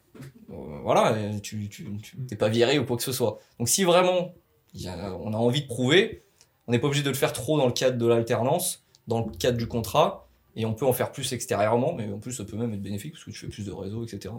euh, voilà, tu, tu, tu t'es pas viré ou quoi que ce soit. Donc si vraiment il y a- on a envie de prouver, on n'est pas obligé de le faire trop dans le cadre de l'alternance, dans le cadre du contrat, et on peut en faire plus extérieurement, mais en plus ça peut même être bénéfique parce que tu fais plus de réseau, etc.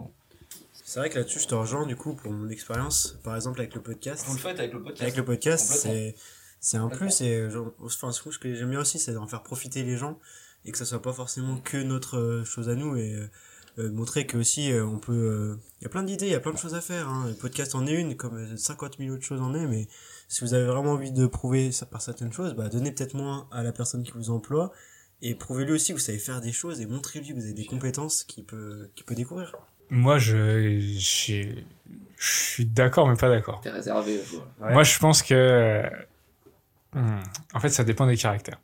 C'est vrai que là-dessus, je te rejoins du coup pour mon expérience, par exemple avec le podcast. Vous le faites avec le podcast Avec le podcast, c'est c'est un plus et genre, enfin ce que j'aime bien aussi, c'est d'en faire profiter les gens et que ça soit pas forcément que notre euh, chose à nous et euh, euh, montrer que aussi euh, on peut. euh, Il y a plein d'idées, il y a plein de choses à faire. Hein. Le podcast en est une, comme euh, 50 000 autres choses en est, mais si vous avez vraiment envie de prouver ça par certaines choses, bah donnez peut-être moins à la personne qui vous emploie et prouvez-lui aussi que vous savez faire des choses et montrez-lui que vous avez des compétences qu'il peut qu'il peut découvrir. Moi, je, j'ai- je suis d'accord, mais pas d'accord. T'es réservé. Ouais. Moi, je pense que Hmm. En fait, ça dépend des caractères.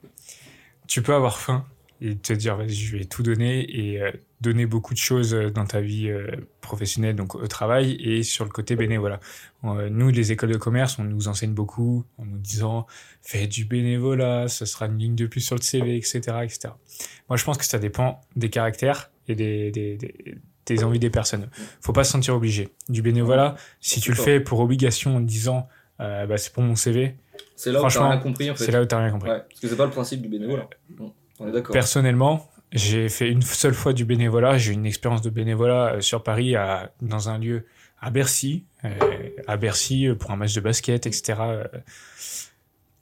Tu peux avoir faim et te dire, vas-y, je vais tout donner et euh, donner beaucoup de choses euh, dans ta vie euh, professionnelle, donc au travail et sur le côté bénévolat. Euh, nous, les écoles de commerce, on nous enseigne beaucoup en nous disant, fais du bénévolat, ce sera une ligne de plus sur le CV, etc., etc. Moi, je pense que ça dépend des caractères et des, des, des, des envies des personnes. Faut pas se sentir obligé. Du bénévolat, si tu le fais pour obligation en disant, euh, bah, c'est pour mon CV, C'est là où t'as Franchement, rien compris en fait. là où t'as rien compris. Ouais, parce que c'est pas le principe du bénévolat. On est d'accord. Personnellement, j'ai fait une seule fois du bénévolat. J'ai eu une expérience de bénévolat euh, sur Paris, à, dans un lieu à Bercy, euh, à Bercy euh, pour un match de basket, etc.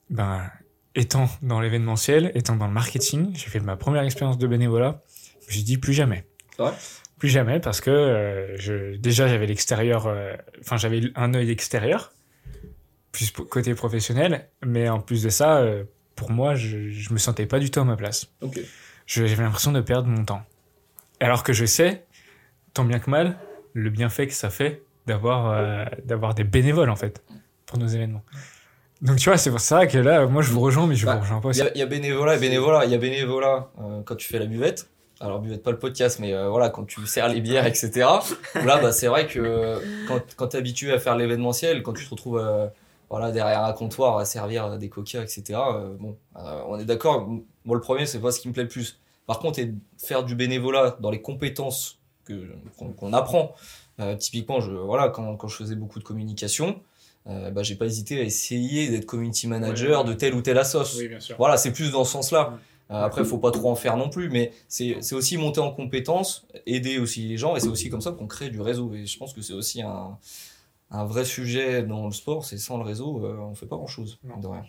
Ben, étant dans l'événementiel, étant dans le marketing, j'ai fait ma première expérience de bénévolat. J'ai dit plus jamais. Vrai? Plus jamais parce que euh, je, déjà j'avais l'extérieur, euh, enfin j'avais un œil extérieur, plus côté professionnel, mais en plus de ça, euh, pour moi, je, je me sentais pas du tout à ma place j'avais l'impression de perdre mon temps. Alors que je sais, tant bien que mal, le bienfait que ça fait d'avoir euh, d'avoir des bénévoles en fait pour nos événements. Donc tu vois, c'est pour ça que là, moi je vous rejoins, mais je Bah, vous rejoins pas Il aussi. y, a- il y a bénévolat bénévolat. Il y a bénévolat euh, quand tu fais la buvette. Alors buvette pas le podcast, mais euh, voilà quand tu sers les bières, etc. Là, bah, c'est vrai que quand, quand t'es habitué à faire l'événementiel, quand tu te retrouves voilà derrière un comptoir à servir des coca, etc. euh, bon, euh, on est d'accord. Moi, le premier, c'est pas ce qui me plaît le plus. Par contre, et faire du bénévolat dans les compétences que qu'on apprend. Euh, typiquement, je voilà quand quand je faisais beaucoup de communication. Euh, bah, j'ai pas hésité à essayer d'être community manager Ouais. de telle ou telle assoce. Oui. Voilà, c'est plus dans ce sens-là. Euh, après, faut pas trop en faire non plus, mais c'est c'est aussi monter en compétences, aider aussi les gens, et c'est aussi comme ça qu'on crée du réseau. Et je pense que c'est aussi un, un vrai sujet dans le sport, c'est sans le réseau, euh, on fait pas. De rien.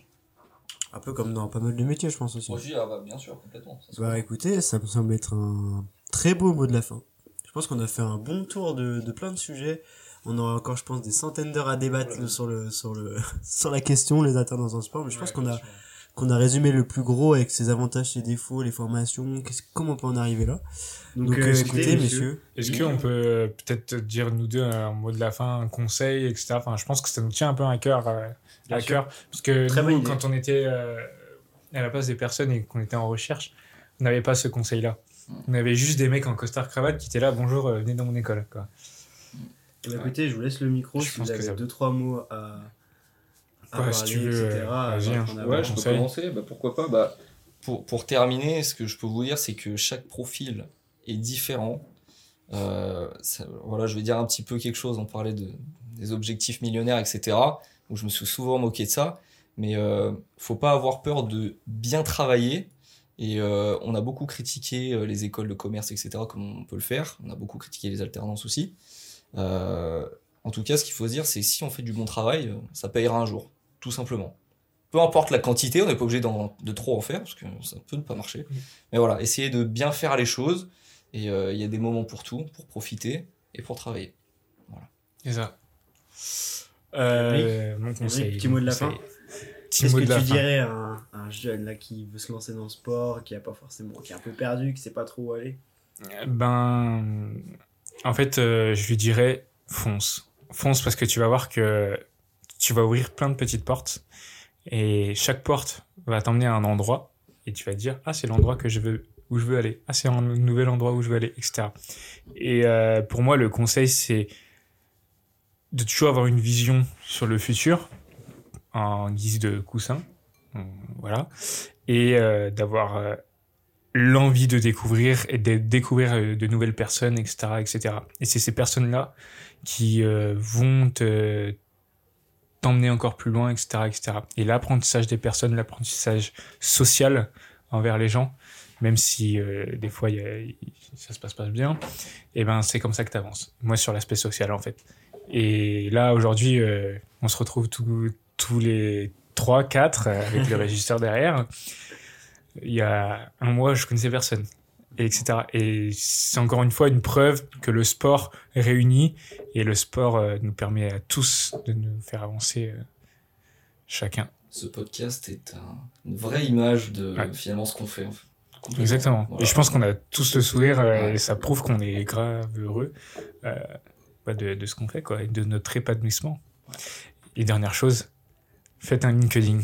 Un peu comme dans pas mal de métiers, je pense aussi. ah bah, bien sûr, complètement. ça Bah écoutez, ça me semble être un très beau mot de la fin. Je pense qu'on a fait un bon tour de, de plein de sujets. On aura encore, je pense, des centaines d'heures à débattre sur le sur le sur la question les alternances dans le sport. Mais je pense qu'on a sûr. Qu'on a résumé le plus gros avec ses avantages, ses défauts, les formations. qu'est-ce- comment on peut en arriver là? Donc, euh, écoutez, messieurs. Est-ce qu'on peut euh, peut-être dire nous deux un mot de la fin, un conseil, etc. Enfin, je pense que ça nous tient un peu à cœur, euh, à cœur, parce que Très nous, quand on était euh, à la place des personnes et qu'on était en recherche, on n'avait pas ce conseil-là. On avait juste des mecs en costard cravate qui étaient là, bonjour, euh, venez dans mon école. Quoi. Ben, écoutez, je vous laisse le micro Je si pense vous que avez ça- deux trois mots à, à Ouais, parler, si tu veux, etc. euh, vas-y, hein. Ouais, je peux commencer, bah, pourquoi pas. Bah, pour, pour terminer, ce que je peux vous dire, c'est que chaque profil est différent. Euh, ça- voilà, je vais dire un petit peu quelque chose, on parlait de, des objectifs millionnaires, etc. Où je me suis souvent moqué de ça. Mais euh, faut pas avoir peur de bien travailler. Et euh, on a beaucoup critiqué euh, les écoles de commerce, etc., comme on peut le faire. On a beaucoup critiqué les alternances aussi. Euh, en tout cas, ce qu'il faut se dire, c'est que si on fait du bon travail, ça payera un jour, tout simplement peu importe la quantité, on n'est pas obligé d'en- de trop en faire parce que ça peut ne pas marcher. Mm. Mais voilà, essayer de bien faire les choses et euh, il y a des moments pour tout, pour profiter et pour travailler. C'est ça. Euh, mon conseil. petit mot de la fin. Qu'est-ce mot que de la tu fin. dirais à un, à un jeune là qui veut se lancer dans le sport, qui a pas forcément, qui est un peu perdu, qui sait pas trop où aller? Ben, en fait, euh, je lui dirais fonce. Fonce parce que tu vas voir que tu vas ouvrir plein de petites portes et chaque porte va t'emmener à un endroit et tu vas te dire ah c'est l'endroit que je veux où je veux aller ah c'est un nouvel endroit où je veux aller etc. Et euh, pour moi le conseil c'est de toujours avoir une vision sur le futur en guise de coussin voilà et euh, d'avoir euh, l'envie de découvrir et de découvrir de nouvelles personnes, etc., etc. Et c'est ces personnes-là qui euh, vont te t'emmener encore plus loin, etc., etc. Et l'apprentissage des personnes, l'apprentissage social envers les gens, même si euh, des fois y a- ça se passe pas bien, et ben c'est comme ça que tu avances. Moi sur l'aspect social en fait. Et là aujourd'hui, euh, on se retrouve tous tous les trois, quatre euh, avec le régisseur derrière il y a un mois, je connaissais personne, et etc. Et c'est encore une fois une preuve que le sport réunit et le sport euh, nous permet à tous de nous faire avancer euh, chacun. Ce podcast est un- une vraie image de Ouais. finalement ce qu'on fait. en fait. Complètement. Exactement. Voilà. Et je pense qu'on a tous le sourire euh, Ouais. et ça prouve qu'on est grave heureux bah, de, de ce qu'on fait quoi, et de notre épanouissement. Et dernière chose, faites un LinkedIn.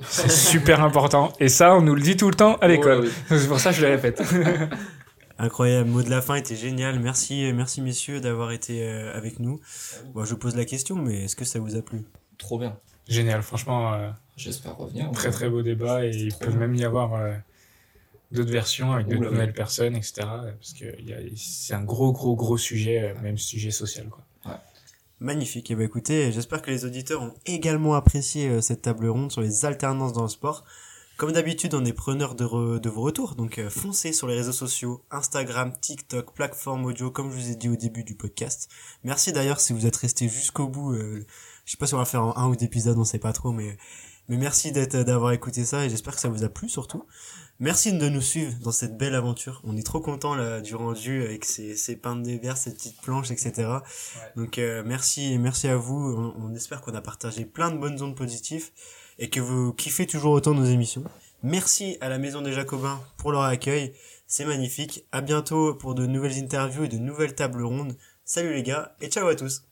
C'est super important. Et ça, on nous le dit tout le temps à l'école. Ouais, C'est pour ça que je le répète. Incroyable, mot de la fin était génial. Merci, merci messieurs d'avoir été euh, avec nous. Bon, je pose la question, mais est-ce que ça vous a plu? Trop bien. Génial, franchement, euh, J'espère revenir. très très beau débat et il peut bien. même y avoir euh, d'autres versions avec oui. nouvelles personnes, etc. Parce que c'est un gros gros gros sujet, euh, même sujet social quoi. Magnifique. Et bah écoutez, j'espère que les auditeurs ont également apprécié euh, cette table ronde sur les alternances dans le sport. Comme d'habitude, on est preneur de, vos retours, donc euh, foncez sur les réseaux sociaux, Instagram, TikTok, plateforme audio, comme je vous ai dit au début du podcast. Merci d'ailleurs si vous êtes resté jusqu'au bout. euh, je sais pas si on va faire en un ou deux épisodes, on sait pas trop, mais mais merci d'avoir écouté ça et j'espère que ça vous a plu surtout. Merci de nous suivre dans cette belle aventure. On est trop content là du rendu avec ces ces peintes des verres, ces petites planches, etc. Donc euh, merci merci à vous. On, on espère qu'on a partagé plein de bonnes ondes positives et que vous kiffez toujours autant nos émissions. Merci à la Maison des Jacobins pour leur accueil. C'est magnifique. À bientôt pour de nouvelles interviews et de nouvelles tables rondes. Salut les gars et ciao à tous.